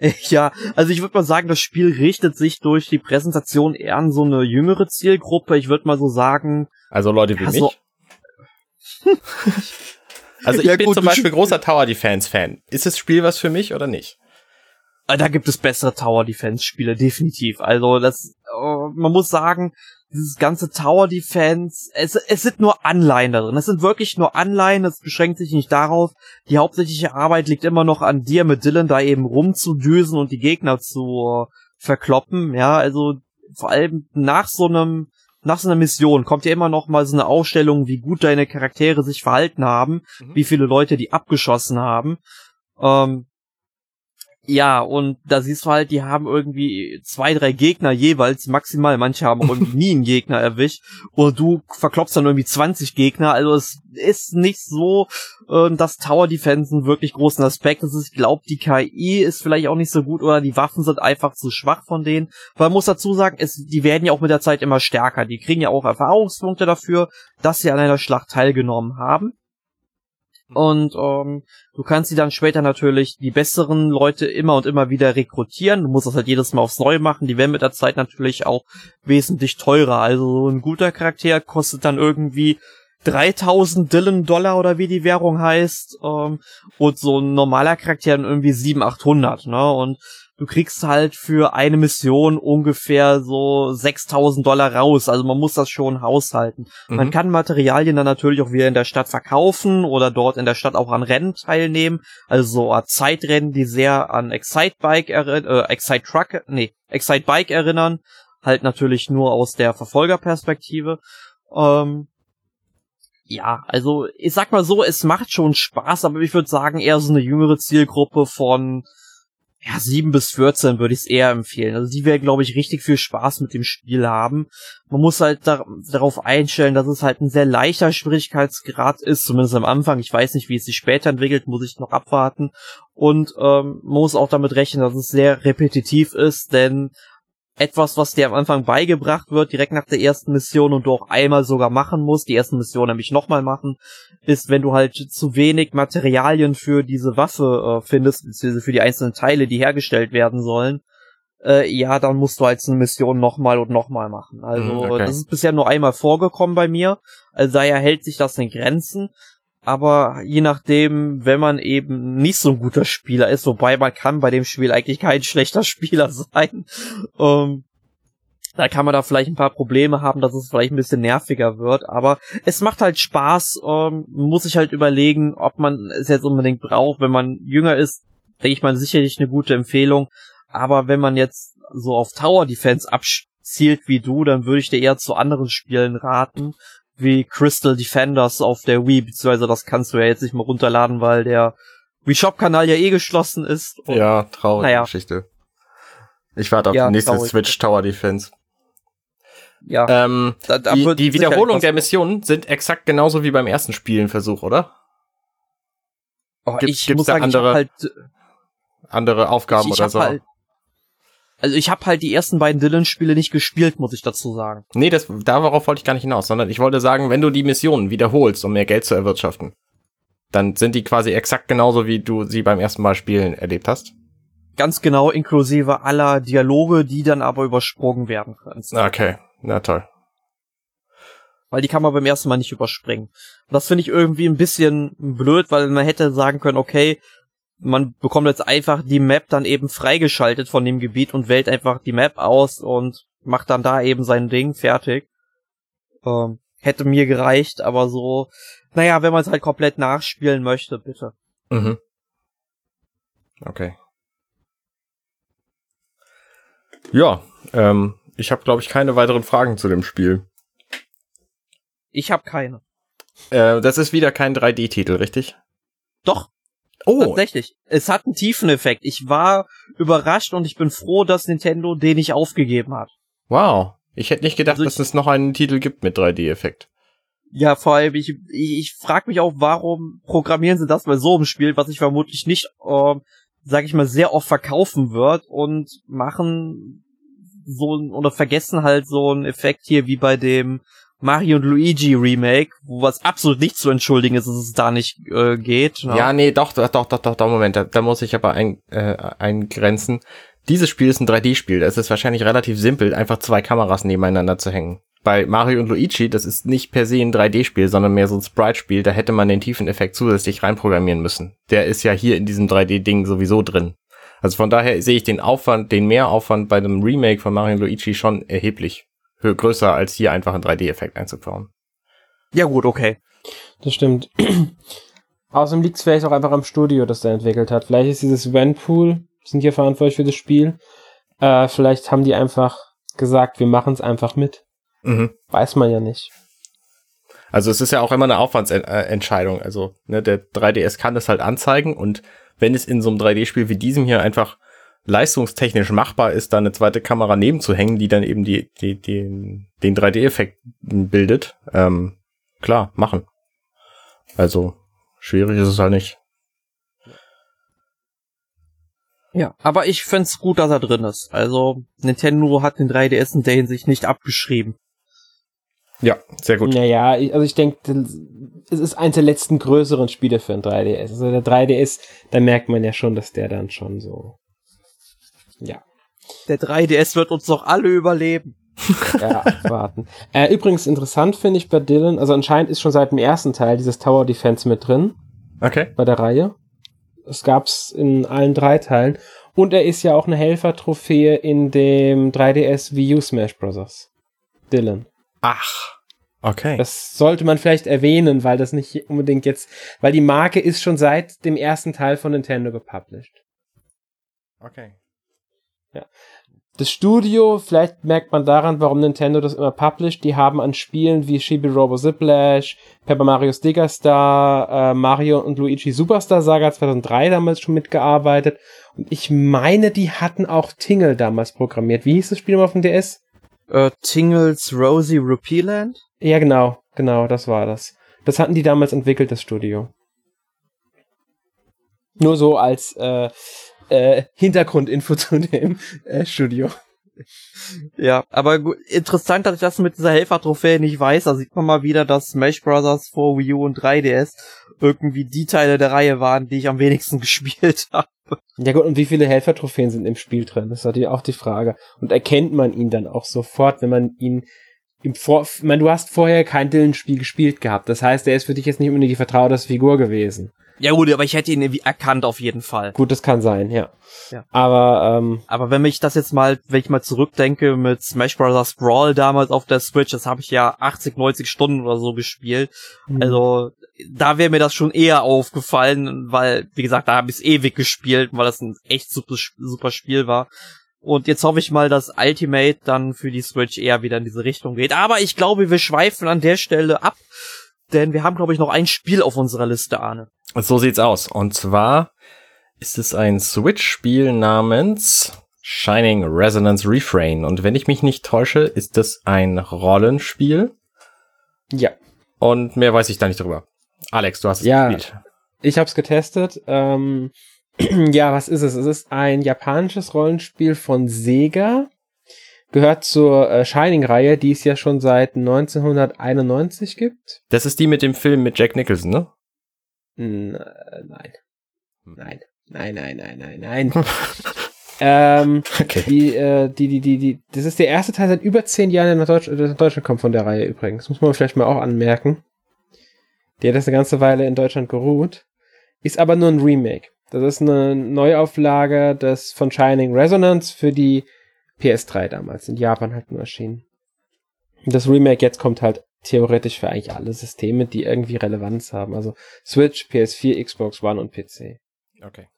*laughs* Ja, also ich würde mal sagen, das Spiel richtet sich durch die Präsentation eher an so eine jüngere Zielgruppe. Ich würde mal so sagen, Also Leute wie Ja, so- mich? *laughs* also ich Ja, bin gut, zum Beispiel großer Tower Defense Fan. Ist das Spiel was für mich oder nicht? äh, da gibt es bessere Tower Defense Spiele, definitiv. Also das, äh, man muss sagen, dieses ganze Tower Defense, es, es sind nur Anleihen da drin. Es sind wirklich nur Anleihen, es beschränkt sich nicht darauf. Die hauptsächliche Arbeit liegt immer noch an dir mit Dylan da eben rumzudüsen und die Gegner zu äh, verkloppen. Ja, also vor allem nach so einem nach so einer Mission kommt ja immer noch mal so eine Ausstellung, wie gut deine Charaktere sich verhalten haben, Mhm. wie viele Leute die abgeschossen haben. Ähm, Ja, und da siehst du halt, die haben irgendwie zwei, drei Gegner jeweils, maximal, manche haben auch *laughs* irgendwie nie einen Gegner erwischt, und du verklopfst dann irgendwie 20 Gegner, also es ist nicht so, äh, dass Tower Defense einen wirklich großen Aspekt ist. Ich glaube, die KI ist vielleicht auch nicht so gut oder die Waffen sind einfach zu schwach von denen, weil man muss dazu sagen, es, die werden ja auch mit der Zeit immer stärker, die kriegen ja auch Erfahrungspunkte dafür, dass sie an einer Schlacht teilgenommen haben. Und ähm, du kannst sie dann später natürlich die besseren Leute immer und immer wieder rekrutieren. Du musst das halt jedes Mal aufs Neue machen. Die werden mit der Zeit natürlich auch wesentlich teurer. Also so ein guter Charakter kostet dann irgendwie 3000 Dillen Dollar oder wie die Währung heißt. Ähm, und so ein normaler Charakter dann irgendwie 700, 800. Ne? Und du kriegst halt für eine Mission ungefähr so 6000 Dollar raus. Also man muss das schon haushalten. Mhm. Man kann Materialien dann natürlich auch wieder in der Stadt verkaufen oder dort in der Stadt auch an Rennen teilnehmen. Also so Art Zeitrennen, die sehr an Excite Bike erinnern, äh, Excite Truck, nee, Excite Bike erinnern. Halt natürlich nur aus der Verfolgerperspektive. Ähm, ja, also ich sag mal so, es macht schon Spaß, aber ich würde sagen eher so eine jüngere Zielgruppe von ja, 7 bis 14 würde ich es eher empfehlen. Also die werden, glaube ich, richtig viel Spaß mit dem Spiel haben. Man muss halt da, darauf einstellen, dass es halt ein sehr leichter Schwierigkeitsgrad ist, zumindest am Anfang. Ich weiß nicht, wie es sich später entwickelt, muss ich noch abwarten. Und ähm, man muss auch damit rechnen, dass es sehr repetitiv ist, denn etwas, was dir am Anfang beigebracht wird, direkt nach der ersten Mission und du auch einmal sogar machen musst, die erste Mission nämlich nochmal machen, ist, wenn du halt zu wenig Materialien für diese Waffe äh, findest, beziehungsweise für die einzelnen Teile, die hergestellt werden sollen, äh, ja, dann musst du halt eine Mission nochmal und nochmal machen. Also, mhm, okay. das ist bisher nur einmal vorgekommen bei mir, also daher hält sich das in Grenzen aber je nachdem, wenn man eben nicht so ein guter Spieler ist, wobei man kann bei dem Spiel eigentlich kein *laughs* schlechter Spieler sein, ähm, da kann man da vielleicht ein paar Probleme haben, dass es vielleicht ein bisschen nerviger wird, aber es macht halt Spaß, ähm, muss ich halt überlegen, ob man es jetzt unbedingt braucht. Wenn man jünger ist, denke ich mal sicherlich eine gute Empfehlung, aber wenn man jetzt so auf Tower Defense abzielt wie du, dann würde ich dir eher zu anderen Spielen raten, wie Crystal Defenders auf der Wii, beziehungsweise das kannst du ja jetzt nicht mal runterladen, weil der Wii Shop-Kanal ja eh geschlossen ist. Und, ja, traurige naja. Geschichte. Ich warte auf ja, die nächste traurig. Switch Tower Defense. Ja. Ähm, da, da die, die Wiederholung der Missionen sind exakt genauso wie beim ersten Spielenversuch, oder? Oh, Gibt, ich muss sagen, andere, halt, andere Aufgaben ich, ich oder so? Halt, also ich habe halt die ersten beiden Dylan-Spiele nicht gespielt, muss ich dazu sagen. Nee, das, darauf wollte ich gar nicht hinaus, sondern ich wollte sagen, wenn du die Missionen wiederholst, um mehr Geld zu erwirtschaften, dann sind die quasi exakt genauso, wie du sie beim ersten Mal spielen erlebt hast. Ganz genau, inklusive aller Dialoge, die dann aber übersprungen werden können. Okay, na toll. Weil die kann man beim ersten Mal nicht überspringen. Und das finde ich irgendwie ein bisschen blöd, weil man hätte sagen können, okay, man bekommt jetzt einfach die Map dann eben freigeschaltet von dem Gebiet und wählt einfach die Map aus und macht dann da eben sein Ding fertig. Ähm, hätte mir gereicht, aber so, naja, wenn man es halt komplett nachspielen möchte, bitte. Mhm. Okay. Ja, ähm, ich habe glaube ich keine weiteren Fragen zu dem Spiel. Ich habe keine. Äh, das ist wieder kein 3D-Titel, richtig? Doch, Oh. Tatsächlich. Es hat einen tiefen Effekt. Ich war überrascht und ich bin froh, dass Nintendo den nicht aufgegeben hat. Wow. Ich hätte nicht gedacht, also ich, dass es noch einen Titel gibt mit 3D-Effekt. Ja, vor allem, ich, ich, ich frage mich auch, warum programmieren sie das bei so einem Spiel, was ich vermutlich nicht, äh, sag ich mal, sehr oft verkaufen wird und machen so oder vergessen halt so einen Effekt hier wie bei dem Mario und Luigi Remake, wo was absolut nicht zu entschuldigen ist, dass es da nicht äh, geht. Ne? Ja, nee, doch, doch, doch, doch, doch, Moment, da, da muss ich aber ein, äh, eingrenzen. Dieses Spiel ist ein 3D-Spiel. Es ist wahrscheinlich relativ simpel, einfach zwei Kameras nebeneinander zu hängen. Bei Mario und Luigi, das ist nicht per se ein 3D-Spiel, sondern mehr so ein Sprite-Spiel. Da hätte man den tiefen Effekt zusätzlich reinprogrammieren müssen. Der ist ja hier in diesem 3D-Ding sowieso drin. Also von daher sehe ich den Aufwand, den Mehraufwand bei dem Remake von Mario und Luigi schon erheblich größer, als hier einfach einen 3D-Effekt einzubauen. Ja gut, okay. Das stimmt. *clears throat* Außerdem liegt es vielleicht auch einfach am Studio, das der entwickelt hat. Vielleicht ist dieses Venpool, sind hier verantwortlich für das Spiel. Äh, vielleicht haben die einfach gesagt, wir machen es einfach mit. Mhm. Weiß man ja nicht. Also es ist ja auch immer eine Aufwandsentscheidung. Also ne, der 3DS kann das halt anzeigen und wenn es in so einem 3D-Spiel wie diesem hier einfach leistungstechnisch machbar ist, da eine zweite Kamera nebenzuhängen, die dann eben die, die, die, den 3D-Effekt bildet, ähm, klar, machen. Also, schwierig ist es halt nicht. Ja, aber ich find's gut, dass er drin ist. Also, Nintendo hat den 3DS in der Hinsicht nicht abgeschrieben. Ja, sehr gut. Naja, also ich denke, es ist eins der letzten größeren Spiele für ein 3DS. Also der 3DS, da merkt man ja schon, dass der dann schon so. Ja. Der 3DS wird uns doch alle überleben. ja, warten. *laughs* Äh, übrigens interessant finde ich bei Dylan, also anscheinend ist schon seit dem ersten Teil dieses Tower Defense mit drin. Okay. Bei der Reihe. Es gab's in allen drei Teilen. Und er ist ja auch eine Helfertrophäe in dem 3DS Wii U Smash Bros. Dylan. Ach, okay. Das sollte man vielleicht erwähnen, weil das nicht unbedingt jetzt, weil die Marke ist schon seit dem ersten Teil von Nintendo gepublished. Okay. Ja. Das Studio, vielleicht merkt man daran, warum Nintendo das immer published, die haben an Spielen wie Chibi Robo Ziplash, Paper Mario Sticker Star, äh, Mario und Luigi Superstar Saga 2003 damals schon mitgearbeitet. Und ich meine, die hatten auch Tingle damals programmiert. Wie hieß das Spiel auf dem DS? Äh, Tingles Rosie Rupee Land? Ja, genau, genau, das war das. Das hatten die damals entwickelt, das Studio. Nur so als äh, äh, Hintergrundinfo *laughs* zu dem äh, Studio. Ja, aber gut, interessant, dass ich das mit dieser Helfer-Trophäe nicht weiß. Da sieht man mal wieder, dass Smash Bros. vor Wii U und 3DS irgendwie die Teile der Reihe waren, die ich am wenigsten *laughs* gespielt habe. Ja gut, und wie viele Helfer-Trophäen sind im Spiel drin? Das ist natürlich auch die Frage. Und erkennt man ihn dann auch sofort, wenn man ihn im Vor... Ich meine, du hast vorher kein Dylan-Spiel gespielt gehabt. Das heißt, er ist für dich jetzt nicht unbedingt die vertraute Figur gewesen. Ja gut, aber ich hätte ihn irgendwie erkannt auf jeden Fall. Gut, das kann sein, ja. Ja. Aber ähm, Aber wenn ich das jetzt mal, wenn ich mal zurückdenke mit Smash Bros. Brawl damals auf der Switch, das habe ich ja 80, 90 Stunden oder so gespielt. Mhm. Also da wäre mir das schon eher aufgefallen, weil, wie gesagt, da habe ich es ewig gespielt, weil das ein echt super, super Spiel war. Und jetzt hoffe ich mal, dass Ultimate dann für die Switch eher wieder in diese Richtung geht. Aber ich glaube, wir schweifen an der Stelle ab, denn wir haben, glaube ich, noch ein Spiel auf unserer Liste, Arne. So sieht's aus. Und zwar ist es ein Switch-Spiel namens Shining Resonance Refrain. Und wenn ich mich nicht täusche, ist das ein Rollenspiel. ja, Und mehr weiß ich da nicht drüber. Alex, du hast es Ja. gespielt. ich habe es getestet. Ähm, *clears throat* ja, was ist es? Es ist ein japanisches Rollenspiel von Sega. Gehört zur äh, Shining-Reihe, die es ja schon seit 1991 gibt. Das ist die mit dem Film mit Jack Nicholson, ne? Äh, nein. Nein. Nein, nein, nein, nein, nein. *laughs* ähm, Okay. die, äh, die, die, die, die, das ist der erste Teil seit über zehn Jahren, der nach, Deutsch, der nach Deutschland kommt von der Reihe übrigens. Muss man vielleicht mal auch anmerken. Der hat das eine ganze Weile in Deutschland geruht. Ist aber nur ein Remake. Das ist eine Neuauflage des von Shining Resonance für die PS3 damals. In Japan halt nur erschienen. Das Remake jetzt kommt halt theoretisch für eigentlich alle Systeme, die irgendwie Relevanz haben. Also Switch, PS4, Xbox One und PC. Okay.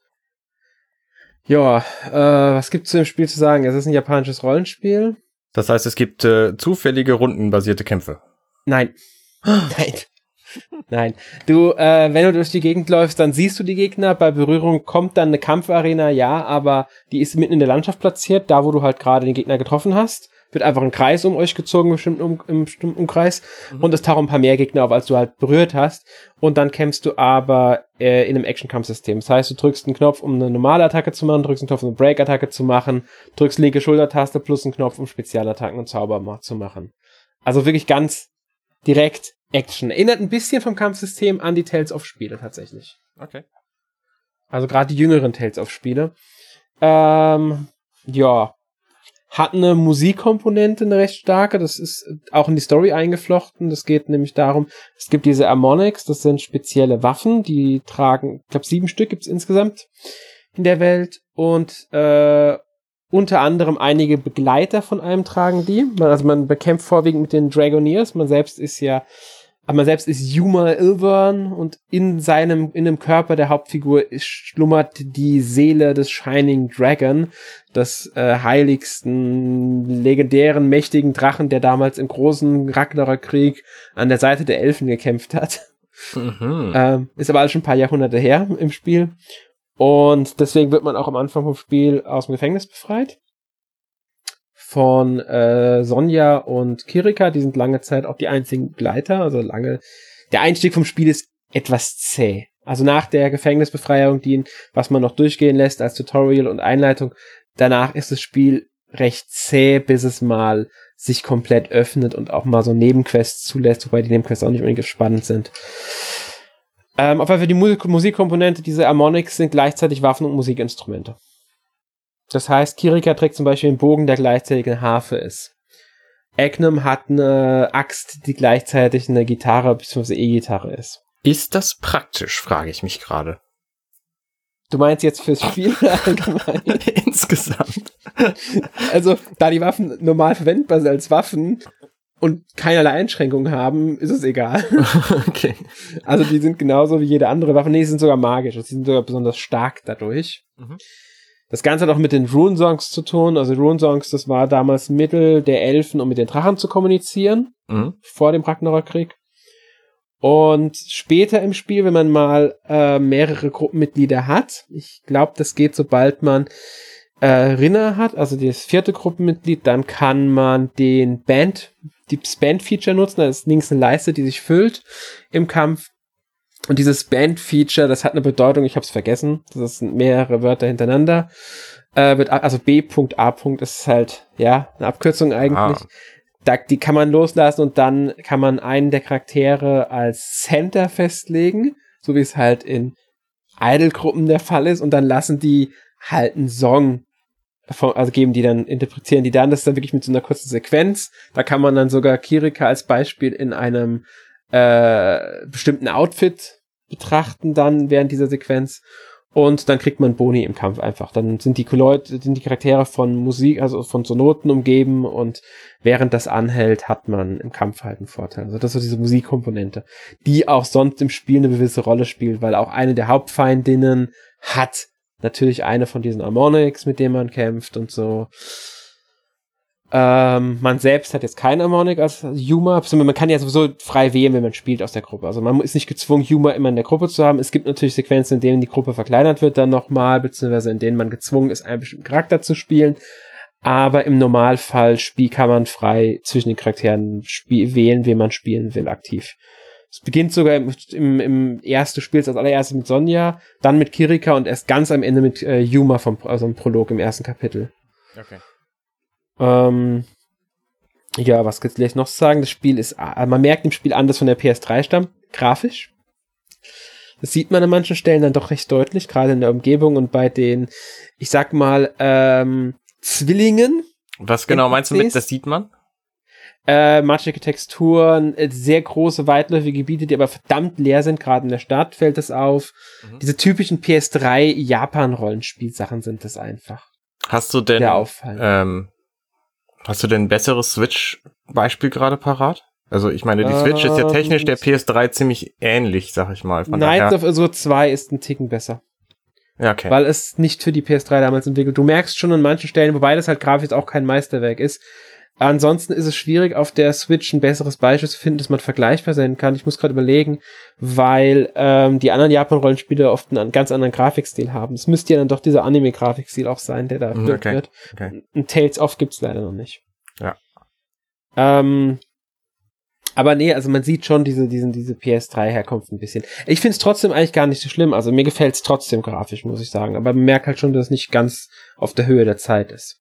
Ja, äh, was gibt's zu dem Spiel zu sagen? Es ist ein japanisches Rollenspiel. Das heißt, es gibt äh, zufällige rundenbasierte Kämpfe. Nein. *gasps* Nein. Nein. Du, äh, wenn du durch die Gegend läufst, dann siehst du die Gegner. Bei Berührung kommt dann eine Kampfarena, ja, aber die ist mitten in der Landschaft platziert, da wo du halt gerade den Gegner getroffen hast. Wird einfach ein Kreis um euch gezogen, im bestimmten, um, im bestimmten Umkreis. Und es tauchen ein paar mehr Gegner auf, als du halt berührt hast. Und dann kämpfst du aber äh, in einem Action-Kampfsystem. Das heißt, du drückst einen Knopf, um eine normale Attacke zu machen, drückst einen Knopf, um eine Break-Attacke zu machen, drückst linke Schultertaste plus einen Knopf, um Spezialattacken und Zauber zu machen. Also wirklich ganz direkt Action. Erinnert ein bisschen vom Kampfsystem an die Tales of Spiele tatsächlich. Okay. Also gerade die jüngeren Tales of Spiele. Ähm, ja. Hat eine Musikkomponente, eine recht starke. Das ist auch in die Story eingeflochten. Das geht nämlich darum, es gibt diese Harmonics, das sind spezielle Waffen, die tragen, ich glaube sieben Stück gibt's insgesamt in der Welt. Und äh, unter anderem einige Begleiter von einem tragen die. Man- Also man bekämpft vorwiegend mit den Dragoneers. Man selbst ist ja, aber man selbst ist Yuma Ilvern und in seinem, in dem Körper der Hauptfigur schlummert die Seele des Shining Dragon, des äh, heiligsten, legendären, mächtigen Drachen, der damals im großen Ragnarok-Krieg an der Seite der Elfen gekämpft hat. Mhm. Ähm, ist aber alles schon ein paar Jahrhunderte her im Spiel. Und deswegen wird man auch am Anfang vom Spiel aus dem Gefängnis befreit. Von äh, Sonja und Kirika, die sind lange Zeit auch die einzigen Begleiter, also lange. Der Einstieg vom Spiel ist etwas zäh. Also nach der Gefängnisbefreiung, die, was man noch durchgehen lässt als Tutorial und Einleitung, danach ist das Spiel recht zäh, bis es mal sich komplett öffnet und auch mal so Nebenquests zulässt, wobei die Nebenquests auch nicht unbedingt spannend sind. Ähm, auf jeden Fall die Musik Musikkomponente, diese Harmonics sind gleichzeitig Waffen und Musikinstrumente. Das heißt, Kirika trägt zum Beispiel einen Bogen, der gleichzeitig eine Harfe ist. Agnum hat eine Axt, die gleichzeitig eine Gitarre bzw. E-Gitarre ist. Ist das praktisch, frage ich mich gerade. Du meinst jetzt fürs Spiel allgemein? *laughs* Insgesamt. *laughs* Also, da die Waffen normal verwendbar sind als Waffen und keinerlei Einschränkungen haben, ist es egal. *laughs* okay. Also, die sind genauso wie jede andere Waffe. Nee, die sind sogar magisch. Die sind sogar besonders stark dadurch. Mhm. Das Ganze hat auch mit den Rune-Songs zu tun. Also, Rune-Songs, das war damals Mittel der Elfen, um mit den Drachen zu kommunizieren. Mhm. Vor dem Ragnarok-Krieg. Und später im Spiel, wenn man mal äh, mehrere Gruppenmitglieder hat, ich glaube, das geht, sobald man äh, Rinner hat, also das vierte Gruppenmitglied, dann kann man den Band, das Band-Feature nutzen, da ist links eine Leiste, die sich füllt im Kampf. Und dieses Band-Feature, das hat eine Bedeutung, ich habe es vergessen, das sind mehrere Wörter hintereinander. Äh, wird, also B.A. ist halt, ja, eine Abkürzung eigentlich. Ah. Da, die kann man loslassen und dann kann man einen der Charaktere als Center festlegen, so wie es halt in Idol-Gruppen der Fall ist, und dann lassen die halt einen Song, also geben die dann, interpretieren die dann, das ist dann wirklich mit so einer kurzen Sequenz. Da kann man dann sogar Kirika als Beispiel in einem äh, bestimmten Outfit betrachten dann während dieser Sequenz. Und dann kriegt man Boni im Kampf einfach. Dann sind die Leute, sind die Charaktere von Musik, also von so Noten umgeben und während das anhält, hat man im Kampf halt einen Vorteil. Also das ist so diese Musikkomponente, die auch sonst im Spiel eine gewisse Rolle spielt, weil auch eine der Hauptfeindinnen hat natürlich eine von diesen Harmonics, mit denen man kämpft und so. Ähm, man selbst hat jetzt keinen Harmonic als Humor. Man kann ja sowieso frei wählen, wenn man spielt aus der Gruppe. Also man ist nicht gezwungen, Humor immer in der Gruppe zu haben. Es gibt natürlich Sequenzen, in denen die Gruppe verkleinert wird dann nochmal, beziehungsweise in denen man gezwungen ist, einen bestimmten Charakter zu spielen. Aber im Normalfall spiel kann man frei zwischen den Charakteren wählen, wen man spielen will, aktiv. Es beginnt sogar im, im, im ersten Spiel als allererstes mit Sonja, dann mit Kirika und erst ganz am Ende mit äh, Yuma vom also im Prolog im ersten Kapitel. Okay. Ähm, ja, was gibt's vielleicht noch sagen? Das Spiel ist, äh, man merkt im Spiel an, dass von der PS3 stammt, grafisch. Das sieht man an manchen Stellen dann doch recht deutlich, gerade in der Umgebung und bei den, ich sag mal, ähm, Zwillingen. Was genau meinst du mit, das sieht man? Äh, matschige Texturen, äh, sehr große, weitläufige Gebiete, die aber verdammt leer sind, gerade in der Stadt fällt es auf. Mhm. Diese typischen PS3 Japan-Rollenspielsachen sind das einfach. Hast du denn, ähm, hast du denn ein besseres Switch-Beispiel gerade parat? Also ich meine, die Switch ist ja Ähm, technisch der PS3 ziemlich ähnlich, sag ich mal. Von Knights of Azure 2 ist ein Ticken besser. Ja, okay. weil es nicht für die PS3 damals entwickelt. Du merkst schon an manchen Stellen, wobei das halt grafisch auch kein Meisterwerk ist. Ansonsten ist es schwierig, auf der Switch ein besseres Beispiel zu finden, dass man vergleichbar sein kann. Ich muss gerade überlegen, weil ähm, die anderen Japan-Rollenspiele oft einen ganz anderen Grafikstil haben. Es müsste ja dann doch dieser Anime-Grafikstil auch sein, der da Mhm, okay. wird. okay. Ein Tales of gibt's leider noch nicht. Ja. Ähm, aber nee, also man sieht schon diese, diesen, diese PS3-Herkunft ein bisschen. Ich find's trotzdem eigentlich gar nicht so schlimm. Also mir gefällt's trotzdem grafisch, muss ich sagen. Aber man merkt halt schon, dass es nicht ganz auf der Höhe der Zeit ist.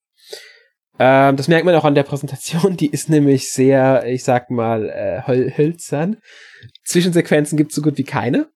Ähm, das merkt man auch an der Präsentation. Die ist nämlich sehr, ich sag mal, äh, hölzern. Zwischensequenzen gibt's so gut wie keine.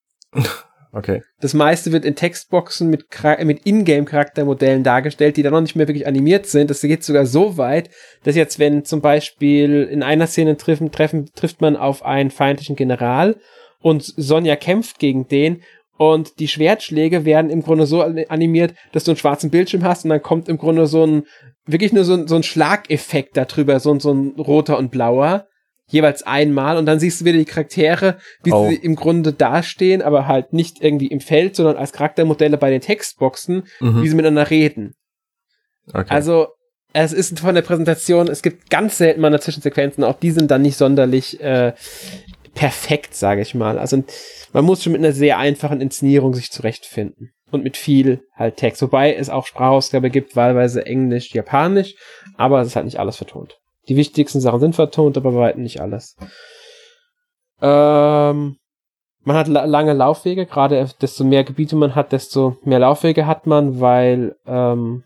Okay. Das meiste wird in Textboxen mit, mit Ingame-Charaktermodellen dargestellt, die dann noch nicht mehr wirklich animiert sind. Das geht sogar so weit, dass jetzt, wenn zum Beispiel in einer Szene treffen, treffen, trifft man auf einen feindlichen General und Sonja kämpft gegen den und die Schwertschläge werden im Grunde so animiert, dass du einen schwarzen Bildschirm hast und dann kommt im Grunde so ein, wirklich nur so ein, so ein Schlageffekt darüber, so, ein- so ein roter und blauer. Jeweils einmal und dann siehst du wieder die Charaktere, wie Oh. sie im Grunde dastehen, aber halt nicht irgendwie im Feld, sondern als Charaktermodelle bei den Textboxen, Mhm. wie sie miteinander reden. okay. Also, es ist von der Präsentation, es gibt ganz selten mal eine Zwischensequenzen, auch die sind dann nicht sonderlich äh, perfekt, sage ich mal. Also man muss schon mit einer sehr einfachen Inszenierung sich zurechtfinden. Und mit viel halt Text. Wobei es auch Sprachausgabe gibt, wahlweise Englisch, Japanisch, aber es ist halt nicht alles vertont. Die wichtigsten Sachen sind vertont, aber bei weitem nicht alles. Ähm, man hat la lange Laufwege, gerade desto mehr Gebiete man hat, desto mehr Laufwege hat man, weil ähm,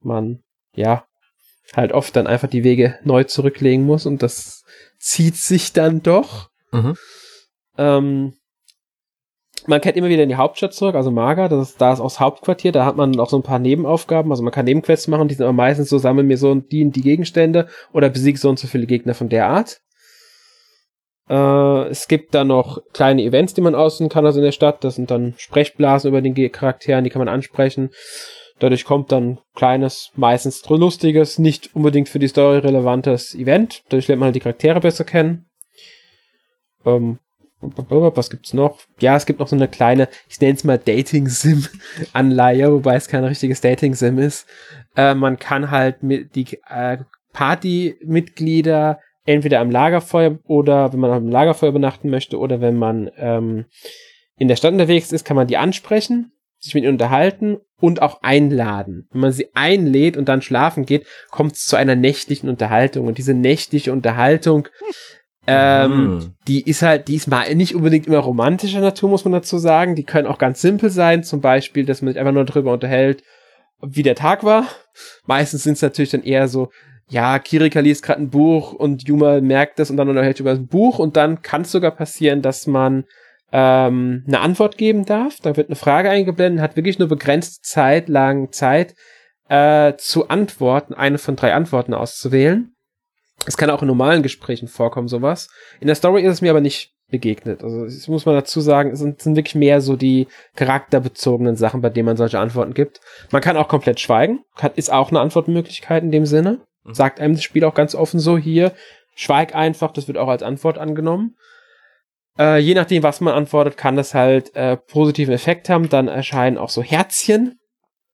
man ja halt oft dann einfach die Wege neu zurücklegen muss und das zieht sich dann doch. Mhm. Ähm, man kehrt immer wieder in die Hauptstadt zurück, also Maga, das ist, da ist auch das Hauptquartier, da hat man auch so ein paar Nebenaufgaben, also man kann Nebenquests machen, die sind aber meistens so, sammeln mir so die und die Gegenstände oder besiege so und so viele Gegner von der Art. Äh, es gibt da noch kleine Events, die man außen kann, also in der Stadt, das sind dann Sprechblasen über den Charakteren, die kann man ansprechen. Dadurch kommt dann kleines, meistens lustiges, nicht unbedingt für die Story relevantes Event. Dadurch lernt man halt die Charaktere besser kennen. Ähm, was gibt's noch? Ja, es gibt noch so eine kleine, ich nenne es mal Dating-Sim-Anleihe, wobei es kein richtiges Dating-Sim ist. Äh, man kann halt mit die äh, Party-Mitglieder entweder am Lagerfeuer oder wenn man am Lagerfeuer übernachten möchte oder wenn man ähm, in der Stadt unterwegs ist, kann man die ansprechen, sich mit ihnen unterhalten und auch einladen. Wenn man sie einlädt und dann schlafen geht, kommt es zu einer nächtlichen Unterhaltung und diese nächtliche Unterhaltung ähm, mhm. Die ist halt, die ist mal nicht unbedingt immer romantischer Natur, muss man dazu sagen. Die können auch ganz simpel sein, zum Beispiel, dass man sich einfach nur darüber unterhält, wie der Tag war. Meistens sind es natürlich dann eher so, ja, Kirika liest gerade ein Buch und Yuma merkt das und dann unterhält über das Buch und dann kann es sogar passieren, dass man ähm, eine Antwort geben darf. Da wird eine Frage eingeblendet, hat wirklich nur begrenzt Zeit, lang Zeit äh, zu antworten, eine von drei Antworten auszuwählen. Es kann auch in normalen Gesprächen vorkommen, sowas. In der Story ist es mir aber nicht begegnet. Also das muss man dazu sagen, es sind, sind wirklich mehr so die charakterbezogenen Sachen, bei denen man solche Antworten gibt. Man kann auch komplett schweigen, hat, ist auch eine Antwortmöglichkeit in dem Sinne. Mhm. Sagt einem das Spiel auch ganz offen so hier, schweig einfach, das wird auch als Antwort angenommen. Äh, je nachdem, was man antwortet, kann das halt äh, positiven Effekt haben. Dann erscheinen auch so Herzchen,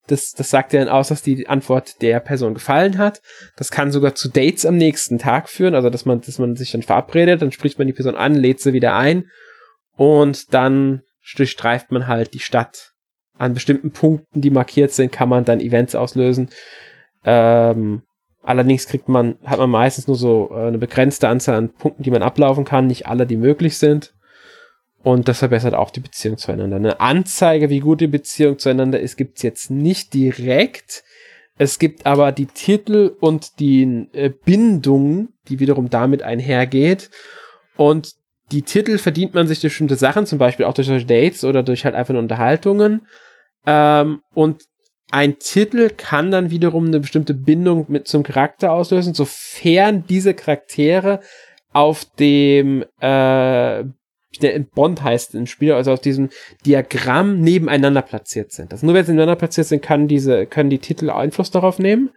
das, das sagt ja dann aus, dass die Antwort der Person gefallen hat. Das kann sogar zu Dates am nächsten Tag führen, also dass man, dass man sich dann verabredet, dann spricht man die Person an, lädt sie wieder ein und dann durchstreift man halt die Stadt. An bestimmten Punkten, die markiert sind, kann man dann Events auslösen. Ähm, allerdings kriegt man, hat man meistens nur so äh, eine begrenzte Anzahl an Punkten, die man ablaufen kann, nicht alle, die möglich sind. Und das verbessert auch die Beziehung zueinander. Eine Anzeige, wie gut die Beziehung zueinander ist, gibt's jetzt nicht direkt. Es gibt aber die Titel und die äh, Bindung, die wiederum damit einhergeht. Und die Titel verdient man sich durch bestimmte Sachen, zum Beispiel auch durch solche Dates oder durch halt einfach nur Unterhaltungen. Ähm, und ein Titel kann dann wiederum eine bestimmte Bindung mit zum Charakter auslösen, sofern diese Charaktere auf dem äh, Bond heißt im Spiel, also auf diesem Diagramm nebeneinander platziert sind. Also nur wenn sie nebeneinander platziert sind, kann diese, können die Titel Einfluss darauf nehmen.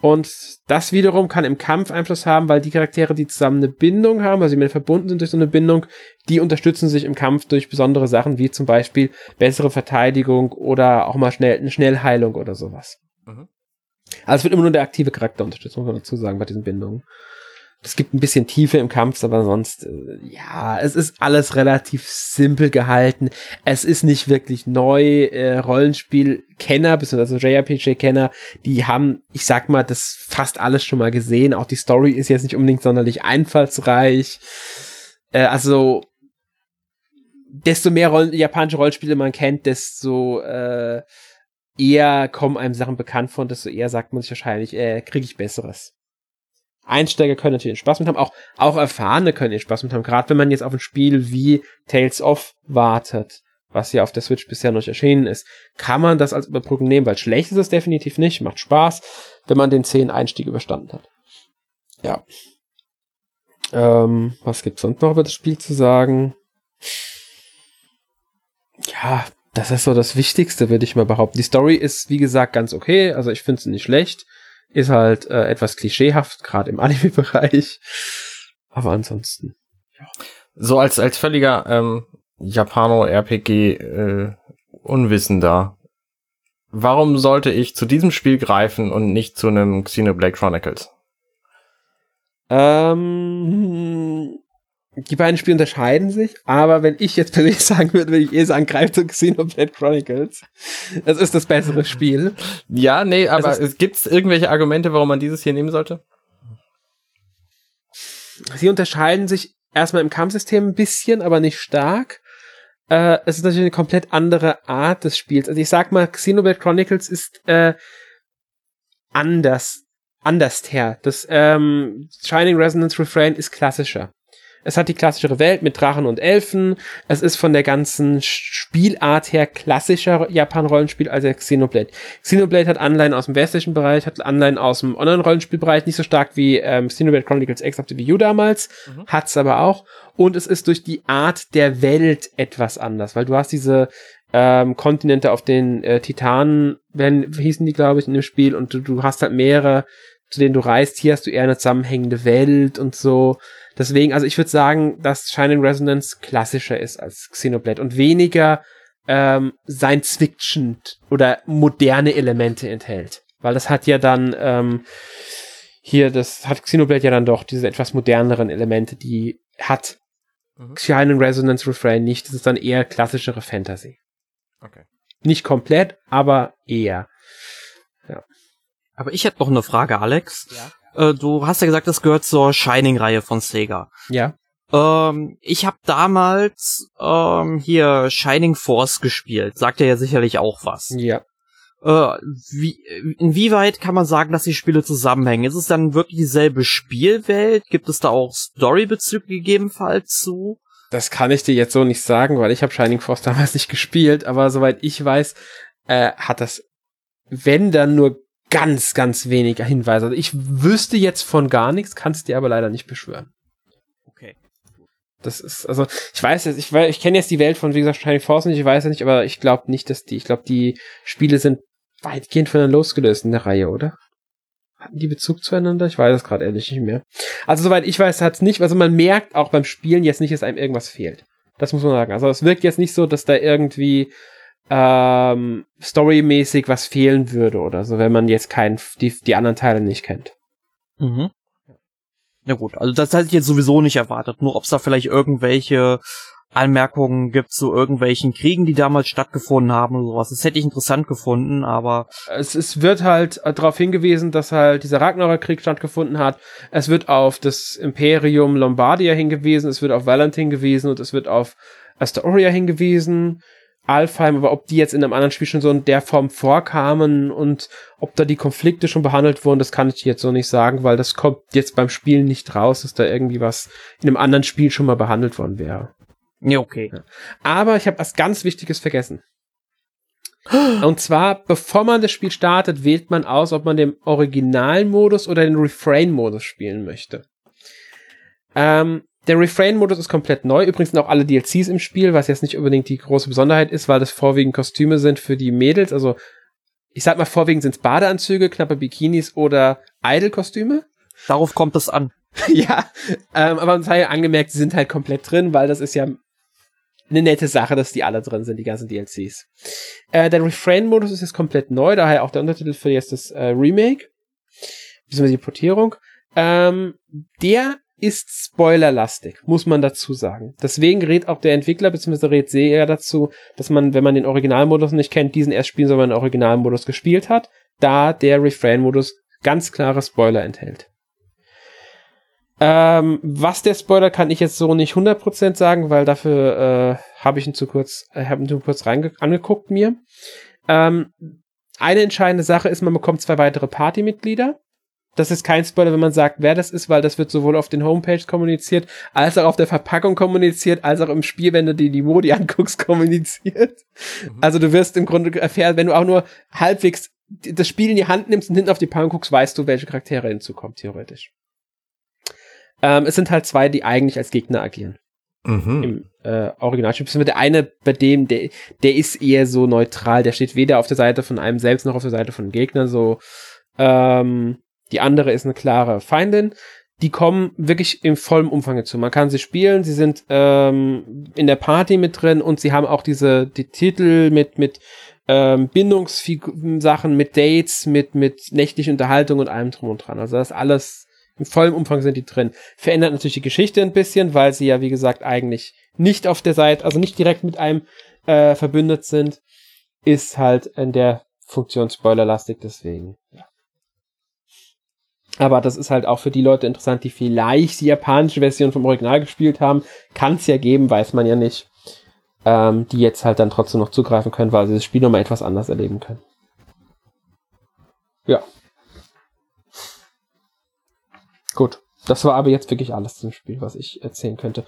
Und das wiederum kann im Kampf Einfluss haben, weil die Charaktere, die zusammen eine Bindung haben, also die mit verbunden sind durch so eine Bindung, die unterstützen sich im Kampf durch besondere Sachen, wie zum Beispiel bessere Verteidigung oder auch mal schnell, eine Schnellheilung oder sowas. Mhm. Also es wird immer nur der aktive Charakter unterstützt, muss man dazu sagen, bei diesen Bindungen. Es gibt ein bisschen Tiefe im Kampf, aber sonst, äh, ja, es ist alles relativ simpel gehalten. Es ist nicht wirklich neu. Äh, Rollenspiel-Kenner, beziehungsweise JRPG-Kenner, die haben, ich sag mal, das fast alles schon mal gesehen. Auch die Story ist jetzt nicht unbedingt sonderlich einfallsreich. Äh, also, desto mehr Rollen, japanische Rollenspiele man kennt, desto äh, eher kommen einem Sachen bekannt vor und desto eher sagt man sich wahrscheinlich, äh, kriege ich Besseres. Einsteiger können natürlich Spaß mit haben, auch, auch Erfahrene können den Spaß mit haben, gerade wenn man jetzt auf ein Spiel wie Tales of wartet, was ja auf der Switch bisher noch erschienen ist, kann man das als Überbrückung nehmen, weil schlecht ist es definitiv nicht, macht Spaß, wenn man den 10 Einstieg überstanden hat. Ja. Ähm, was gibt's sonst noch über das Spiel zu sagen? Ja, das ist so das Wichtigste, würde ich mal behaupten. Die Story ist, wie gesagt, ganz okay, also ich finde sie nicht schlecht. Ist halt äh, etwas klischeehaft, gerade im *laughs* Anime-Bereich. Aber ansonsten, ja. So als, als völliger ähm, Japano-RPG-Unwissender. Äh, Warum sollte ich zu diesem Spiel greifen und nicht zu einem Xenoblade Chronicles? Ähm, die beiden Spiele unterscheiden sich, aber wenn ich jetzt persönlich *laughs* sagen würde, würde ich eher sagen, greift zu Xenoblade Chronicles. Das ist das bessere Spiel. Ja, nee, aber es gibt irgendwelche Argumente, warum man dieses hier nehmen sollte? Sie unterscheiden sich erstmal im Kampfsystem ein bisschen, aber nicht stark. Äh, es ist natürlich eine komplett andere Art des Spiels. Also ich sag mal, Xenoblade Chronicles ist äh, anders, anders her. Das ähm, Shining Resonance Refrain ist klassischer. Es hat die klassischere Welt mit Drachen und Elfen. Es ist von der ganzen Spielart her klassischer Japan-Rollenspiel als der Xenoblade. Xenoblade hat Anleihen aus dem westlichen Bereich, hat Anleihen aus dem Online-Rollenspielbereich, nicht so stark wie ähm, Xenoblade Chronicles X auf der Wii U damals, mhm. hat's aber auch. Und es ist durch die Art der Welt etwas anders, weil du hast diese ähm, Kontinente auf den äh, Titanen, wenn, hießen die, glaube ich, in dem Spiel, und du, du hast halt mehrere, zu denen du reist. Hier hast du eher eine zusammenhängende Welt und so. Deswegen, also ich würde sagen, dass Shining Resonance klassischer ist als Xenoblade und weniger ähm, Science Fiction oder moderne Elemente enthält. Weil das hat ja dann ähm, hier, das hat Xenoblade ja dann doch diese etwas moderneren Elemente, die hat mhm. Shining Resonance Refrain nicht. Das ist dann eher klassischere Fantasy. Okay. Nicht komplett, aber eher. Aber ich hätte noch eine Frage, Alex. Ja. Äh, du hast ja gesagt, das gehört zur Shining-Reihe von Sega. Ja. Ähm, ich habe damals ähm, hier Shining Force gespielt. Sagt ja sicherlich auch was. Ja. Äh, wie, inwieweit kann man sagen, dass die Spiele zusammenhängen? Ist es dann wirklich dieselbe Spielwelt? Gibt es da auch Storybezüge gegebenenfalls zu? Das kann ich dir jetzt so nicht sagen, weil ich habe Shining Force *laughs* damals nicht gespielt, aber soweit ich weiß, äh, hat das, wenn dann nur ganz, ganz weniger Hinweise. Also ich wüsste jetzt von gar nichts, kannst dir aber leider nicht beschwören. Okay. Das ist, also, ich weiß jetzt, ich, ich kenne jetzt die Welt von, wie gesagt, Shining Force nicht, ich weiß ja nicht, aber ich glaube nicht, dass die, ich glaube, die Spiele sind weitgehend voneinander losgelöst in der Reihe, oder? Hatten die Bezug zueinander? Ich weiß es gerade ehrlich nicht mehr. Also, soweit ich weiß, hat's nicht, also man merkt auch beim Spielen jetzt nicht, dass einem irgendwas fehlt. Das muss man sagen. Also, es wirkt jetzt nicht so, dass da irgendwie, ähm, storymäßig was fehlen würde oder so, wenn man jetzt kein, die, die anderen Teile nicht kennt. Mhm. Ja gut, also das hätte ich jetzt sowieso nicht erwartet, nur ob es da vielleicht irgendwelche Anmerkungen gibt zu irgendwelchen Kriegen, die damals stattgefunden haben oder sowas. Das hätte ich interessant gefunden, aber. Es, es wird halt darauf hingewiesen, dass halt dieser Ragnarok-Krieg stattgefunden hat. Es wird auf das Imperium Lombardia hingewiesen, es wird auf Valentin hingewiesen und es wird auf Astoria hingewiesen. Alfheim, aber ob die jetzt in einem anderen Spiel schon so in der Form vorkamen und ob da die Konflikte schon behandelt wurden, das kann ich jetzt so nicht sagen, weil das kommt jetzt beim Spielen nicht raus, dass da irgendwie was in einem anderen Spiel schon mal behandelt worden wäre. Ja, okay. Aber ich habe was ganz Wichtiges vergessen. Und zwar, bevor man das Spiel startet, wählt man aus, ob man den Originalmodus oder den Refrain-Modus spielen möchte. Ähm, der Refrain-Modus ist komplett neu. Übrigens sind auch alle DLCs im Spiel, was jetzt nicht unbedingt die große Besonderheit ist, weil das vorwiegend Kostüme sind für die Mädels. Also, ich sag mal, vorwiegend sind es Badeanzüge, knappe Bikinis oder Idol-Kostüme. Darauf kommt es an. *laughs* ja, ähm, aber uns sei ja angemerkt, sie sind halt komplett drin, weil das ist ja eine nette Sache, dass die alle drin sind, die ganzen DLCs. Äh, der Refrain-Modus ist jetzt komplett neu, daher auch der Untertitel für jetzt das äh, Remake, beziehungsweise die Portierung. Ähm, der ist spoilerlastig, muss man dazu sagen. Deswegen rät auch der Entwickler bzw. rät sehr dazu, dass man, wenn man den Originalmodus nicht kennt, diesen erst spielen soll, wenn man den Originalmodus gespielt hat, da der Refrain-Modus ganz klare Spoiler enthält. Ähm, was der Spoiler kann ich jetzt so nicht 100% sagen, weil dafür äh, habe ich ihn zu kurz, äh, habe ihn zu kurz angeguckt mir. Ähm, eine entscheidende Sache ist, man bekommt zwei weitere Partymitglieder das ist kein Spoiler, wenn man sagt, wer das ist, weil das wird sowohl auf den Homepages kommuniziert, als auch auf der Verpackung kommuniziert, als auch im Spiel, wenn du dir die Modi *laughs* anguckst, kommuniziert. Mhm. Also du wirst im Grunde erfährt, wenn du auch nur halbwegs das Spiel in die Hand nimmst und hinten auf die Packung guckst, weißt du, welche Charaktere hinzukommen, theoretisch. Ähm, es sind halt zwei, die eigentlich als Gegner agieren. Mhm. Im äh, Originalspiel. Der eine, bei dem, der, der ist eher so neutral, der steht weder auf der Seite von einem selbst noch auf der Seite von Gegnern, so ähm, die andere ist eine klare Feindin. Die kommen wirklich im vollen Umfang dazu. Man kann sie spielen, sie sind ähm, in der Party mit drin und sie haben auch diese die Titel mit mit ähm, Bindungssachen, mit Dates, mit mit nächtlichen Unterhaltung und allem drum und dran. Also das alles In vollem Umfang sind die drin. Verändert natürlich die Geschichte ein bisschen, weil sie ja, wie gesagt, eigentlich nicht auf der Seite, also nicht direkt mit einem äh, verbündet sind. Ist halt in der Funktion spoilerlastig, deswegen. Ja. Aber das ist halt auch für die Leute interessant, die vielleicht die japanische Version vom Original gespielt haben. Kann es ja geben, weiß man ja nicht. Ähm, die jetzt halt dann trotzdem noch zugreifen können, weil sie das Spiel nochmal etwas anders erleben können. Ja. Gut. Das war aber jetzt wirklich alles zum Spiel, was ich erzählen könnte.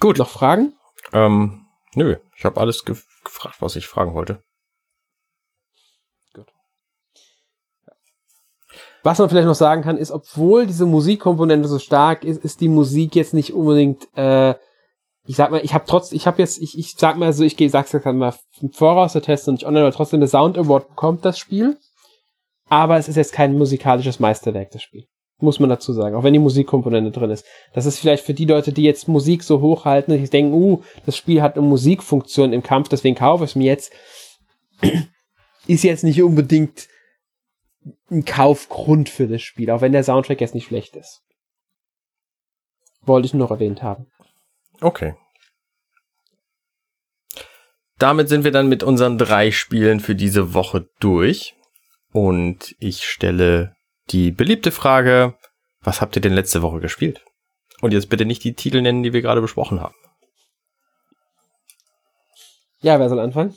Gut. Noch Fragen? Ähm, nö, ich habe alles ge gefragt, was ich fragen wollte. Was man vielleicht noch sagen kann, ist, obwohl diese Musikkomponente so stark ist, ist die Musik jetzt nicht unbedingt, äh, ich sag mal, ich habe trotz, ich habe jetzt, ich, ich sag mal so, ich gehe, sag's jetzt mal im Voraus der Test und nicht online, aber trotzdem eine Sound Award bekommt das Spiel. Aber es ist jetzt kein musikalisches Meisterwerk, das Spiel. Muss man dazu sagen, auch wenn die Musikkomponente drin ist. Das ist vielleicht für die Leute, die jetzt Musik so hochhalten, die denken, uh, das Spiel hat eine Musikfunktion im Kampf, deswegen kaufe ich es mir jetzt. *clears throat* ist jetzt nicht unbedingt ein Kaufgrund für das Spiel, auch wenn der Soundtrack jetzt nicht schlecht ist. Wollte ich noch erwähnt haben. Okay. Damit sind wir dann mit unseren drei Spielen für diese Woche durch. Und ich stelle die beliebte Frage, was habt ihr denn letzte Woche gespielt? Und jetzt bitte nicht die Titel nennen, die wir gerade besprochen haben. Ja, wer soll anfangen?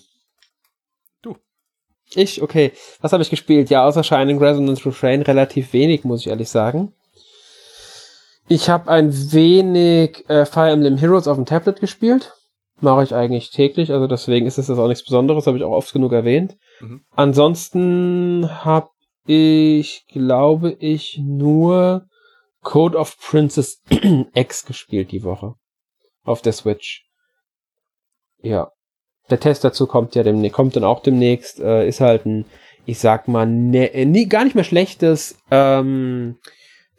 Ich? Okay. Was habe ich gespielt? Ja, außer Shining Resonance Refrain relativ wenig, muss ich ehrlich sagen. Ich habe ein wenig äh, Fire Emblem Heroes auf dem Tablet gespielt. Mache ich eigentlich täglich, also deswegen ist es das auch nichts Besonderes, habe ich auch oft genug erwähnt. Mhm. Ansonsten habe ich, glaube ich, nur Code of Princess X *clears throat* gespielt die Woche. Auf der Switch. Ja. Der Test dazu kommt ja demnächst, kommt dann auch demnächst, äh, ist halt ein, ich sag mal, ne, äh, nie, gar nicht mehr schlechtes ähm,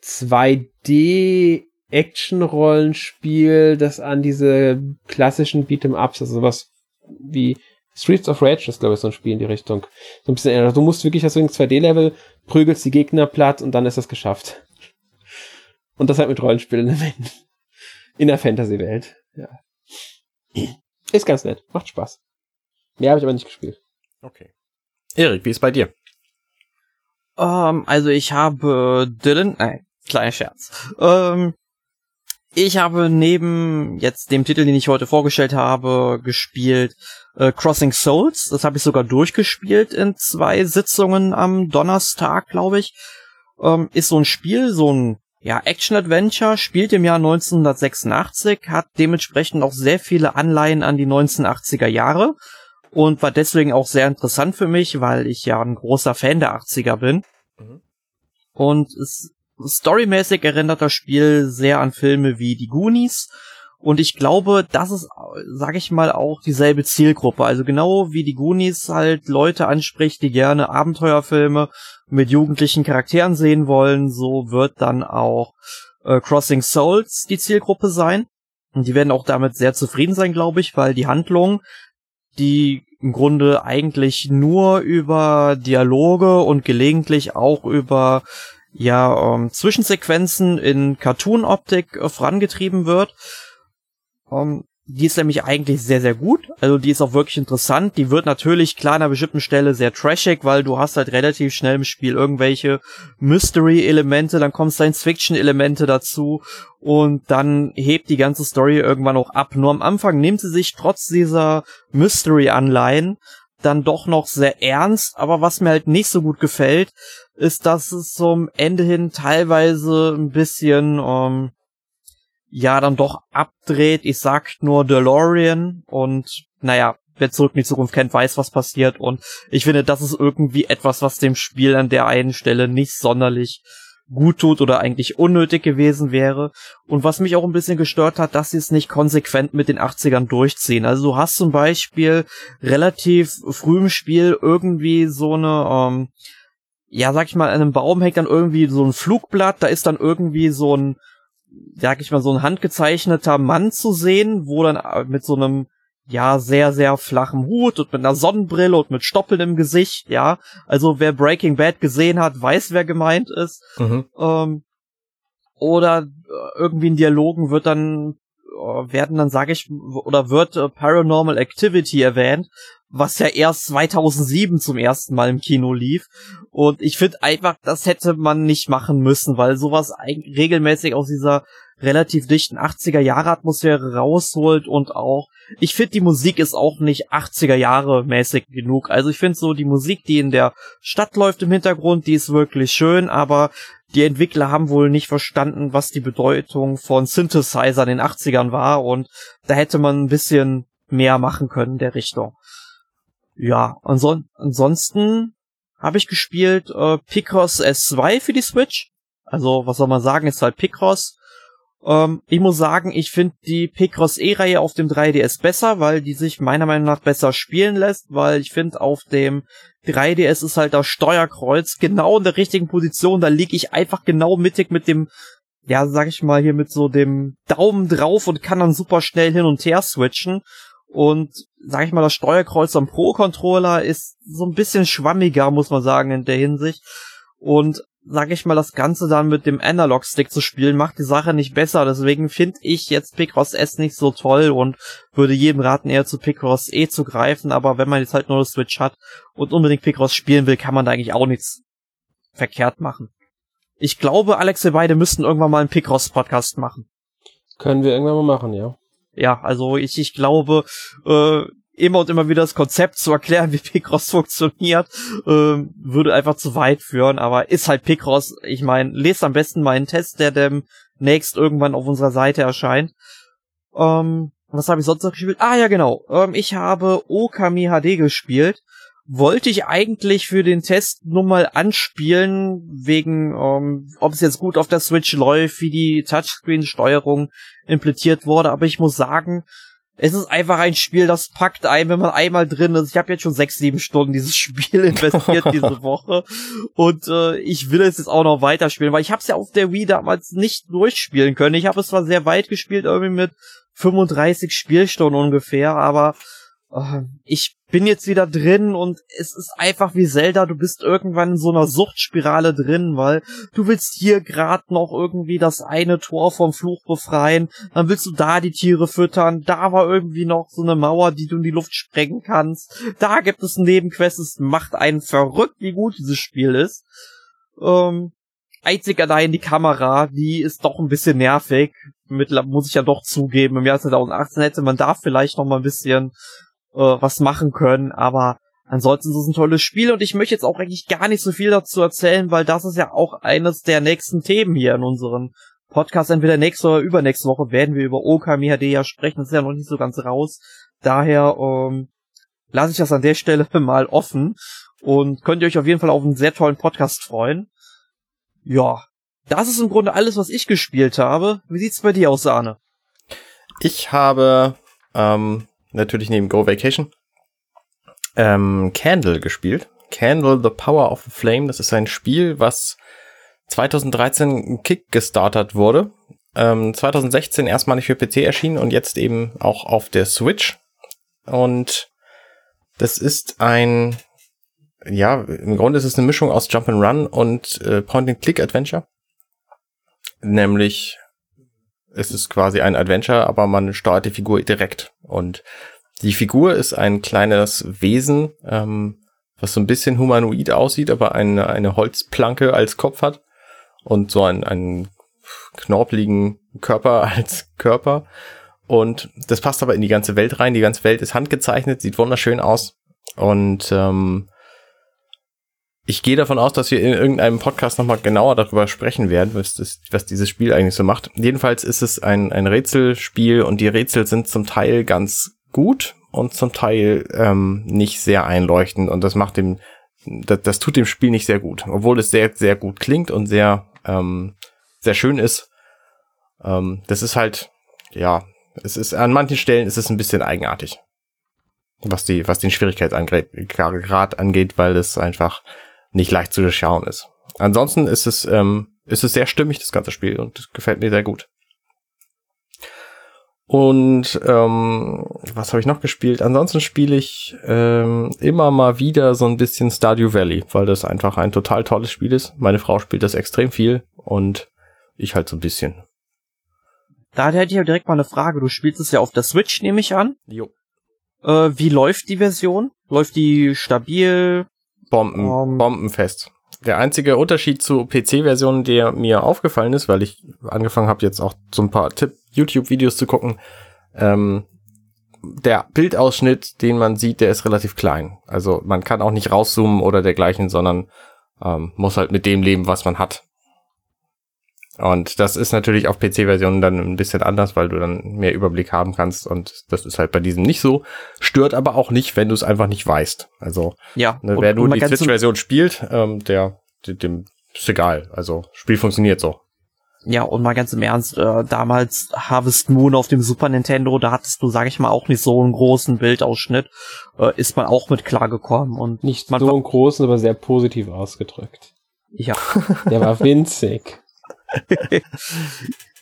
2D Action-Rollenspiel, das an diese klassischen Beat'em-Ups, also sowas wie Streets of Rage ist, glaube ich, so ein Spiel in die Richtung. So ein bisschen ähnlich. Du musst wirklich, ein 2D-Level, prügelst die Gegner platt und dann ist das geschafft. Und das halt mit Rollenspielelementen. In der Fantasy-Welt. Ja. Ist ganz nett. Macht Spaß. Mehr habe ich aber nicht gespielt. Okay. Erik, wie ist bei dir? Um, ähm, also ich habe Dylan, nein, kleiner Scherz. Ähm, ich habe neben jetzt dem Titel, den ich heute vorgestellt habe, gespielt äh, Crossing Souls. Das habe ich sogar durchgespielt in zwei Sitzungen am Donnerstag, glaube ich. Ähm, ist so ein Spiel, so ein ja, Action-Adventure, spielt im Jahr 1986, hat dementsprechend auch sehr viele Anleihen an die 1980er Jahre und war deswegen auch sehr interessant für mich, weil ich ja ein großer Fan der 80er bin. Mhm. Und storymäßig erinnert das Spiel sehr an Filme wie die Goonies. Und ich glaube, das ist, sag ich mal, auch dieselbe Zielgruppe. Also genau wie die Goonies halt Leute anspricht, die gerne Abenteuerfilme mit jugendlichen Charakteren sehen wollen, so wird dann auch äh, Crossing Souls die Zielgruppe sein. Und die werden auch damit sehr zufrieden sein, glaube ich, weil die Handlung, die im Grunde eigentlich nur über Dialoge und gelegentlich auch über ja ähm, Zwischensequenzen in Cartoon-Optik äh, vorangetrieben wird. Ähm, die ist nämlich eigentlich sehr, sehr gut. Also die ist auch wirklich interessant. Die wird natürlich klar an einer bestimmten Stelle sehr trashig, weil du hast halt relativ schnell im Spiel irgendwelche Mystery-Elemente, dann kommen Science-Fiction-Elemente dazu und dann hebt die ganze Story irgendwann auch ab. Nur am Anfang nimmt sie sich trotz dieser Mystery-Anleihen dann doch noch sehr ernst, aber was mir halt nicht so gut gefällt, ist, dass es zum Ende hin teilweise ein bisschen, ähm, ja, dann doch abdreht. Ich sag nur DeLorean und, naja, wer zurück in die Zukunft kennt, weiß, was passiert und ich finde, das ist irgendwie etwas, was dem Spiel an der einen Stelle nicht sonderlich gut tut oder eigentlich unnötig gewesen wäre. Und was mich auch ein bisschen gestört hat, dass sie es nicht konsequent mit den 80ern durchziehen. Also du hast zum Beispiel relativ früh im Spiel irgendwie so eine, ähm, ja, sag ich mal, an einem Baum hängt dann irgendwie so ein Flugblatt, da ist dann irgendwie so ein, sag ich mal, so ein handgezeichneter Mann zu sehen, wo dann mit so einem ja, sehr, sehr flachem Hut und mit einer Sonnenbrille und mit Stoppeln im Gesicht, ja. Also wer Breaking Bad gesehen hat, weiß, wer gemeint ist. Mhm. Ähm, oder äh, irgendwie in Dialogen wird dann äh, werden dann, sage ich, oder wird äh, Paranormal Activity erwähnt, was ja erst 2007 zum ersten Mal im Kino lief. Und ich finde einfach, das hätte man nicht machen müssen, weil sowas regelmäßig aus dieser relativ dichten 80er Jahre Atmosphäre rausholt und auch ich finde die Musik ist auch nicht 80er Jahre mäßig genug. Also ich finde so die Musik, die in der Stadt läuft im Hintergrund, die ist wirklich schön, aber die Entwickler haben wohl nicht verstanden, was die Bedeutung von Synthesizer in den 80ern war und da hätte man ein bisschen mehr machen können in der Richtung. Ja, anson ansonsten habe ich gespielt äh, Picross S2 für die Switch. Also, was soll man sagen, ist halt Picross. Ähm, ich muss sagen, ich finde die Picross E-Reihe auf dem 3DS besser, weil die sich meiner Meinung nach besser spielen lässt, weil ich finde, auf dem 3DS ist halt das Steuerkreuz genau in der richtigen Position, da liege ich einfach genau mittig mit dem, ja, sag ich mal, hier mit so dem Daumen drauf und kann dann super schnell hin und her switchen. Und sag ich mal, das Steuerkreuz am Pro-Controller ist so ein bisschen schwammiger, muss man sagen, in der Hinsicht. Und sag ich mal, das Ganze dann mit dem Analog-Stick zu spielen, macht die Sache nicht besser. Deswegen finde ich jetzt Picross S nicht so toll und würde jedem raten, eher zu Picross E zu greifen. Aber wenn man jetzt halt nur eine Switch hat und unbedingt Picross spielen will, kann man da eigentlich auch nichts verkehrt machen. Ich glaube, Alex, wir beide müssten irgendwann mal einen Picross-Podcast machen. Können wir irgendwann mal machen, ja. Ja, also ich, ich glaube, äh, immer und immer wieder das Konzept zu erklären, *laughs* wie Picross funktioniert, ähm, würde einfach zu weit führen, aber ist halt Picross. Ich meine, lest am besten mal einen Test, der demnächst irgendwann auf unserer Seite erscheint. Ähm, was habe ich sonst noch gespielt? Ah ja, genau. Ähm, ich habe Okami HD gespielt. Wollte ich eigentlich für den Test nur mal anspielen, wegen, ähm, ob es jetzt gut auf der Switch läuft, wie die Touchscreen-Steuerung implementiert wurde, aber ich muss sagen, es ist einfach ein Spiel, das packt ein, wenn man einmal drin ist. Ich habe jetzt schon sechs, sieben Stunden dieses *laughs* Spiel investiert *laughs* diese Woche und äh, ich will es jetzt auch noch weiterspielen, weil ich habe es ja auf der Wii damals nicht durchspielen können. Ich habe es zwar sehr weit gespielt, irgendwie mit 35 Spielstunden ungefähr, aber äh, ich bin jetzt wieder drin und es ist einfach wie Zelda, du bist irgendwann in so einer Suchtspirale drin, weil du willst hier gerade noch irgendwie das eine Tor vom Fluch befreien, dann willst du da die Tiere füttern, da war irgendwie noch so eine Mauer, die du in die Luft sprengen kannst, da gibt es Nebenquests, es macht einen verrückt, wie gut dieses Spiel ist. Ähm, einzig allein die Kamera, die ist doch ein bisschen nervig. Mittlerweile muss ich ja doch zugeben, im Jahr 2018 hätte man da vielleicht noch mal ein bisschen äh, was machen können, aber ansonsten ist es ein tolles Spiel und ich möchte jetzt auch eigentlich gar nicht so viel dazu erzählen, weil das ist ja auch eines der nächsten Themen hier in unserem Podcast. Entweder nächste oder übernächste Woche werden wir über Okami HD ja sprechen, das ist ja noch nicht so ganz raus. Daher ähm, lasse ich das an der Stelle *laughs* mal offen und könnt ihr euch auf jeden Fall auf einen sehr tollen Podcast freuen. Ja, das ist im Grunde alles, was ich gespielt habe. Wie sieht's bei dir aus, Arne? Ich habe ähm, natürlich neben Go Vacation, ähm, Candle gespielt. Candle, The Power of a Flame. Das ist ein Spiel, was 2013 Kick gestartet wurde. Ähm, 2016 erstmalig für PC erschienen und jetzt eben auch auf der Switch. Und das ist ein, ja, im Grunde ist es eine Mischung aus Jump'n'Run und äh, Point-and-Click-Adventure. Nämlich es ist quasi ein Adventure, aber man steuert die Figur direkt. Und die Figur ist ein kleines Wesen, ähm, was so ein bisschen humanoid aussieht, aber eine, eine Holzplanke als Kopf hat und so einen, einen knorpeligen Körper *laughs* als Körper. Und das passt aber in die ganze Welt rein. Die ganze Welt ist handgezeichnet, sieht wunderschön aus. Und ähm, ich gehe davon aus, dass wir in irgendeinem Podcast nochmal genauer darüber sprechen werden, was, das, was dieses Spiel eigentlich so macht. Jedenfalls ist es ein, ein Rätselspiel und die Rätsel sind zum Teil ganz gut und zum Teil ähm, nicht sehr einleuchtend und das macht dem, das, das tut dem Spiel nicht sehr gut, obwohl es sehr, sehr gut klingt und sehr, ähm, sehr schön ist. Ähm, das ist halt, ja, es ist an manchen Stellen ist es ein bisschen eigenartig, was die, was den Schwierigkeitsgrad angeht, weil es einfach nicht leicht zu durchschauen ist. Ansonsten ist es, ähm, ist es sehr stimmig, das ganze Spiel, und das gefällt mir sehr gut. Und ähm, was habe ich noch gespielt? Ansonsten spiele ich ähm, immer mal wieder so ein bisschen Stardew Valley, weil das einfach ein total tolles Spiel ist. Meine Frau spielt das extrem viel und ich halt so ein bisschen. Da hätte ich ja direkt mal eine Frage. Du spielst es ja auf der Switch, nehme ich an. Jo. Äh, wie läuft die Version? Läuft die stabil? Bomben, Ähm. bombenfest. Der einzige Unterschied zu PC-Versionen, der mir aufgefallen ist, weil ich angefangen habe, jetzt auch so ein paar Tipp YouTube-Videos zu gucken, ähm, der Bildausschnitt, den man sieht, der ist relativ klein. Also man kann auch nicht rauszoomen oder dergleichen, sondern ähm, muss halt mit dem leben, was man hat. Und das ist natürlich auf PC-Versionen dann ein bisschen anders, weil du dann mehr Überblick haben kannst und das ist halt bei diesem nicht so. Stört aber auch nicht, wenn du es einfach nicht weißt. Also Ja. Ne, wer nur die Switch-Version spielt, ähm, der, dem, dem ist egal. Also, Spiel funktioniert so. Ja, und mal ganz im Ernst, äh, damals Harvest Moon auf dem Super Nintendo, da hattest du, sag ich mal, auch nicht so einen großen Bildausschnitt, äh, ist man auch mit klargekommen und Nicht man so einen großen, aber sehr positiv ausgedrückt. ja. Der war winzig. *laughs*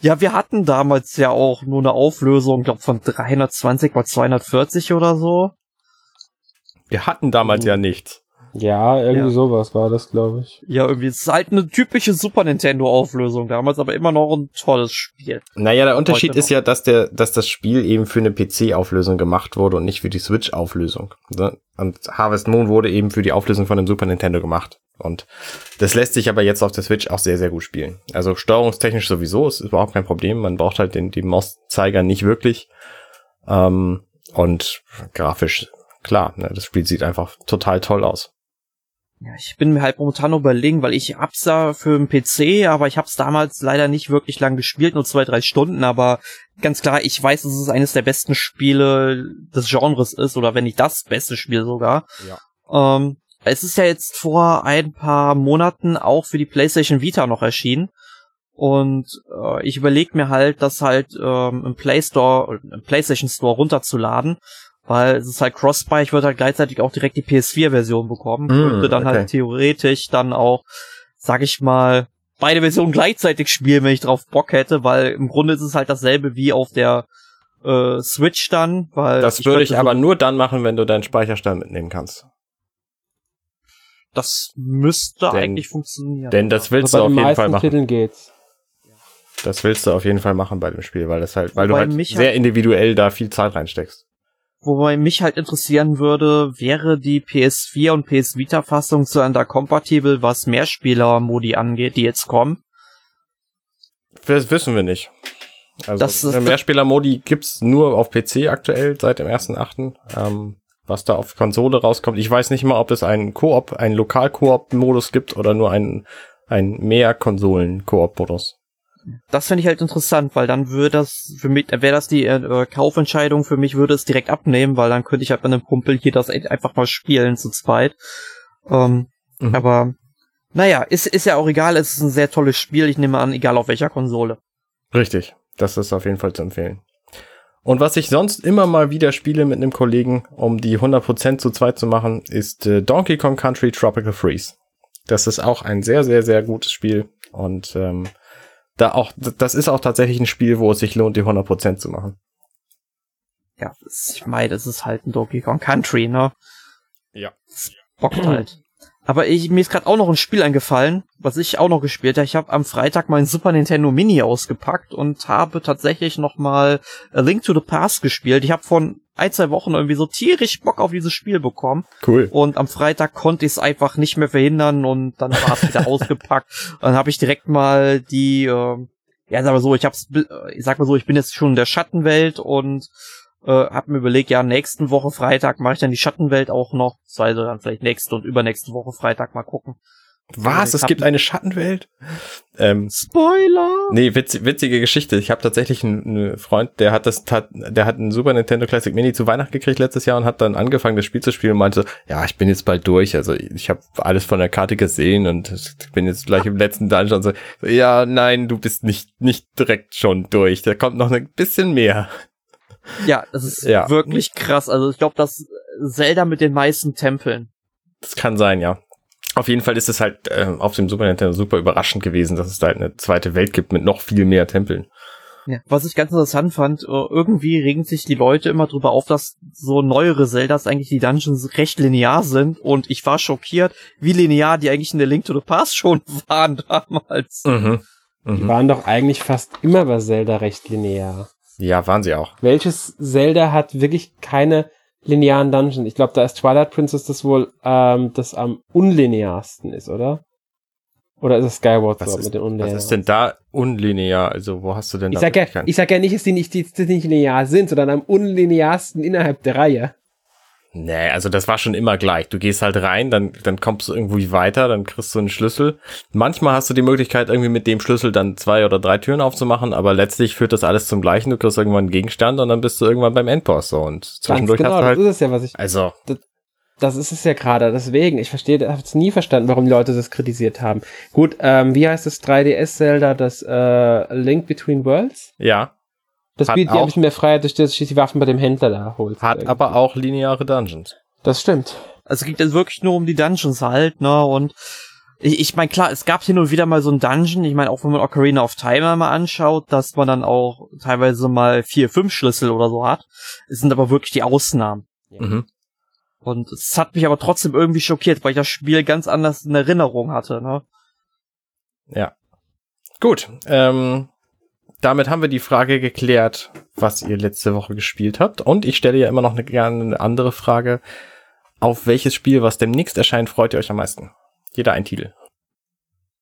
Ja, wir hatten damals ja auch nur eine Auflösung, glaub von 320 mal 240 oder so. Wir hatten damals Mhm. ja nichts. Ja, irgendwie Ja. sowas war das, glaube ich. Ja, irgendwie ist es halt eine typische Super Nintendo Auflösung damals, aber immer noch ein tolles Spiel. Naja, der Unterschied Heute ist ja, dass der, dass das Spiel eben für eine PC-Auflösung gemacht wurde und nicht für die Switch-Auflösung. Ne? Und Harvest Moon wurde eben für die Auflösung von dem Super Nintendo gemacht. Und das lässt sich aber jetzt auf der Switch auch sehr, sehr gut spielen. Also steuerungstechnisch sowieso, ist überhaupt kein Problem. Man braucht halt den, den Mauszeiger nicht wirklich. Ähm, und grafisch, klar, ne, das Spiel sieht einfach total toll aus. Ja, ich bin mir halt momentan überlegen, weil ich hab's ja für den PC, aber ich hab's damals leider nicht wirklich lang gespielt, nur zwei, drei Stunden, aber ganz klar, ich weiß, dass es eines der besten Spiele des Genres ist, oder wenn nicht das beste Spiel sogar. Ja. Ähm, es ist ja jetzt vor ein paar Monaten auch für die PlayStation Vita noch erschienen. Und äh, ich überlege mir halt, das halt ähm, im Play Store, im PlayStation Store runterzuladen, weil es ist halt Cross-Buy, ich würde halt gleichzeitig auch direkt die PS4-Version bekommen, Mm, könnte dann okay. halt theoretisch dann auch, sag ich mal, beide Versionen gleichzeitig spielen, wenn ich drauf Bock hätte, weil im Grunde ist es halt dasselbe wie auf der äh, Switch dann, weil Das würde ich aber nur dann machen, wenn du deinen Speicherstand mitnehmen kannst. Das müsste Denn- eigentlich funktionieren. Denn das willst Also du auf den jeden Fall machen. Titeln geht's. Das willst du auf jeden Fall machen bei dem Spiel, weil das halt, weil Wobei du halt mich sehr halt- individuell da viel Zeit reinsteckst. Wobei mich halt interessieren würde, wäre die PS4 und PS Vita Fassung zueinander kompatibel, was Mehrspieler-Modi angeht, die jetzt kommen? Das wissen wir nicht. Also Mehrspieler-Modi gibt's nur auf PC aktuell seit dem 1.8. Ähm, was da auf Konsole rauskommt. Ich weiß nicht mal, ob es einen Koop, einen Lokal-Koop-Modus gibt oder nur einen, einen Mehr-Konsolen-Koop-Modus. Das fände ich halt interessant, weil dann würde das für mich, wäre das die äh, Kaufentscheidung für mich, würde es direkt abnehmen, weil dann könnte ich halt mit einem Kumpel hier das echt einfach mal spielen zu zweit. Ähm, Mhm. Aber naja, ist, ist ja auch egal, es ist ein sehr tolles Spiel, ich nehme an, egal auf welcher Konsole. Richtig. Das ist auf jeden Fall zu empfehlen. Und was ich sonst immer mal wieder spiele mit einem Kollegen, um die 100% zu zweit zu machen, ist äh, Donkey Kong Country Tropical Freeze. Das ist auch ein sehr, sehr, sehr gutes Spiel. Und ähm, da auch, das ist auch tatsächlich ein Spiel, wo es sich lohnt, die 100% zu machen. Ja, ich meine, das ist halt ein Donkey Kong Country, ne? Ja. Das bockt halt. Aber ich, mir ist gerade auch noch ein Spiel eingefallen, was ich auch noch gespielt habe. Ich habe am Freitag meinen Super Nintendo Mini ausgepackt und habe tatsächlich noch mal A Link to the Past gespielt. Ich habe von ein, zwei Wochen irgendwie so tierisch Bock auf dieses Spiel bekommen. Cool. Und am Freitag konnte ich es einfach nicht mehr verhindern und dann war es wieder *laughs* ausgepackt. Dann habe ich direkt mal die, äh, ja, sag mal so, ich hab's, äh, ich sag mal so, ich bin jetzt schon in der Schattenwelt und äh, hab mir überlegt, ja, nächsten Woche Freitag mache ich dann die Schattenwelt auch noch. Also dann vielleicht nächste und übernächste Woche Freitag mal gucken. Was? Es gibt eine Schattenwelt? Ähm, Spoiler! nee, witz, witzige Geschichte. Ich habe tatsächlich einen, Freund, der hat das, der hat einen Super Nintendo Classic Mini zu Weihnachten gekriegt letztes Jahr und hat dann angefangen, das Spiel zu spielen und meinte, so, ja, ich bin jetzt bald durch. Also ich habe alles von der Karte gesehen und ich bin jetzt gleich im letzten Dungeon. So, ja, nein, du bist nicht nicht direkt schon durch. Da kommt noch ein bisschen mehr. *laughs* Ja, das ist Ja. wirklich krass. Also ich glaube, das Zelda mit den meisten Tempeln. Das kann sein, ja. Auf jeden Fall ist es halt äh, auf dem Super Nintendo super überraschend gewesen, dass es da halt eine zweite Welt gibt mit noch viel mehr Tempeln. Ja, was ich ganz interessant fand, äh, irgendwie regen sich die Leute immer drüber auf, dass so neuere Zeldas eigentlich die Dungeons recht linear sind und ich war schockiert, wie linear die eigentlich in der Link to the Past *laughs* schon waren damals. Mhm. Die Mhm. waren doch eigentlich fast immer bei Zelda recht linear. Ja, waren sie auch. Welches Zelda hat wirklich keine linearen Dungeons? Ich glaube, da ist Twilight Princess das wohl ähm, das am unlinearsten ist, oder? Oder ist es Skyward Was Sword mit den was unlinearen? ist denn da unlinear? Also, wo hast du denn Ich da sag ja, ich sag ja nicht, dass die nicht, die, die nicht linear sind, sondern am unlinearsten innerhalb der Reihe. Nee, also das war schon immer gleich. Du gehst halt rein, dann, dann kommst du irgendwie weiter, dann kriegst du einen Schlüssel. Manchmal hast du die Möglichkeit, irgendwie mit dem Schlüssel dann zwei oder drei Türen aufzumachen, aber letztlich führt das alles zum Gleichen. Du kriegst irgendwann einen Gegenstand und dann bist du irgendwann beim Endboss so. Und Ganz zwischendurch genau, hast du das halt. ist es ja, was ich. Also, Das ist es ja gerade, deswegen. Ich verstehe, ich habe es nie verstanden, warum die Leute das kritisiert haben. Gut, ähm, wie heißt das 3DS-Zelda, das äh, Link Between Worlds? ja, Das Hat bietet dir auch- ein bisschen mehr Freiheit, durch das du die Waffen bei dem Händler da holst. hat Irgendwie. aber auch lineare Dungeons. Das stimmt. Also es geht jetzt wirklich nur um die Dungeons halt, ne, und ich, ich meine, klar, es gab hin und wieder mal so ein Dungeon, ich meine, auch wenn man Ocarina of Time mal anschaut, dass man dann auch teilweise mal vier, fünf Schlüssel oder so hat. Es sind aber wirklich die Ausnahmen. Mhm. Und es hat mich aber trotzdem irgendwie schockiert, weil ich das Spiel ganz anders in Erinnerung hatte, ne. Ja. Gut, ähm, damit haben wir die Frage geklärt, was ihr letzte Woche gespielt habt. Und ich stelle ja immer noch eine, gerne eine andere Frage. Auf welches Spiel, was demnächst erscheint, freut ihr euch am meisten? Jeder ein Titel.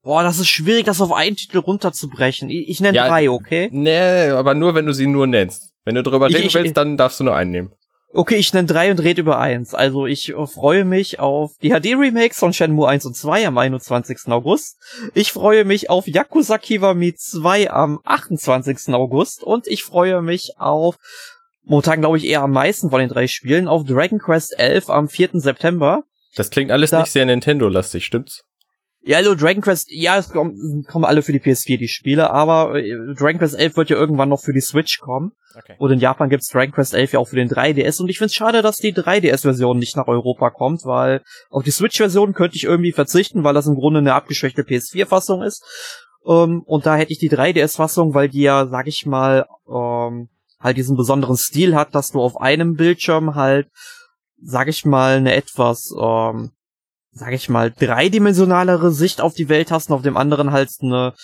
Boah, das ist schwierig, das auf einen Titel runterzubrechen. Ich, ich nenne Ja, drei, okay? Nee, aber nur, wenn du sie nur nennst. Wenn du drüber Ich- reden ich- willst, dann darfst du nur einen nehmen. Okay, ich nenne drei und rede über eins. Also ich äh, freue mich auf die HD-Remakes von Shenmue 1 und 2 am 21. August. Ich freue mich auf Yakuza Kiwami 2 am 28. August. Und ich freue mich auf, momentan glaube ich eher am meisten von den drei Spielen, auf Dragon Quest 11 am 4. September. Das klingt alles Da- nicht sehr Nintendo-lastig, stimmt's? Ja, also Dragon Quest, ja, es kommen, kommen alle für die PS4, die Spiele, aber äh, Dragon Quest 11 wird ja irgendwann noch für die Switch kommen. Okay. Und in Japan gibt's Dragon Quest 11 ja auch für den 3DS. Und ich find's schade, dass die 3DS-Version nicht nach Europa kommt, weil auf die Switch-Version könnte ich irgendwie verzichten, weil das im Grunde eine abgeschwächte PS4-Fassung ist. Ähm, und da hätte ich die 3DS-Fassung, weil die ja, sag ich mal, ähm, halt diesen besonderen Stil hat, dass du auf einem Bildschirm halt, sag ich mal, eine etwas, ähm, sag ich mal, dreidimensionalere Sicht auf die Welt hast und auf dem anderen halt eine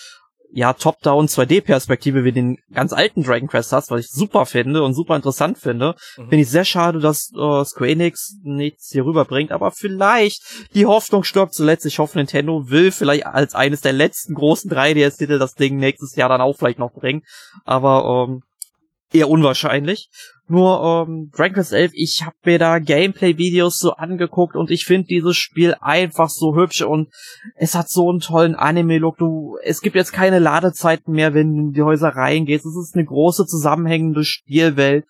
ja, Top-Down 2D-Perspektive wie den ganz alten Dragon Quest hast, was ich super finde und super interessant finde. Mhm. Finde ich sehr schade, dass äh, Square Enix nichts hier rüberbringt, aber vielleicht die Hoffnung stirbt zuletzt. Ich hoffe, Nintendo will vielleicht als eines der letzten großen 3DS-Titel das Ding nächstes Jahr dann auch vielleicht noch bringen, aber ähm, eher unwahrscheinlich. Nur ähm, Dragon Quest 11, ich habe mir da Gameplay-Videos so angeguckt und ich finde dieses Spiel einfach so hübsch und es hat so einen tollen Anime-Look. Du, es gibt jetzt keine Ladezeiten mehr, wenn du in die Häuser reingehst. Es ist eine große zusammenhängende Spielwelt.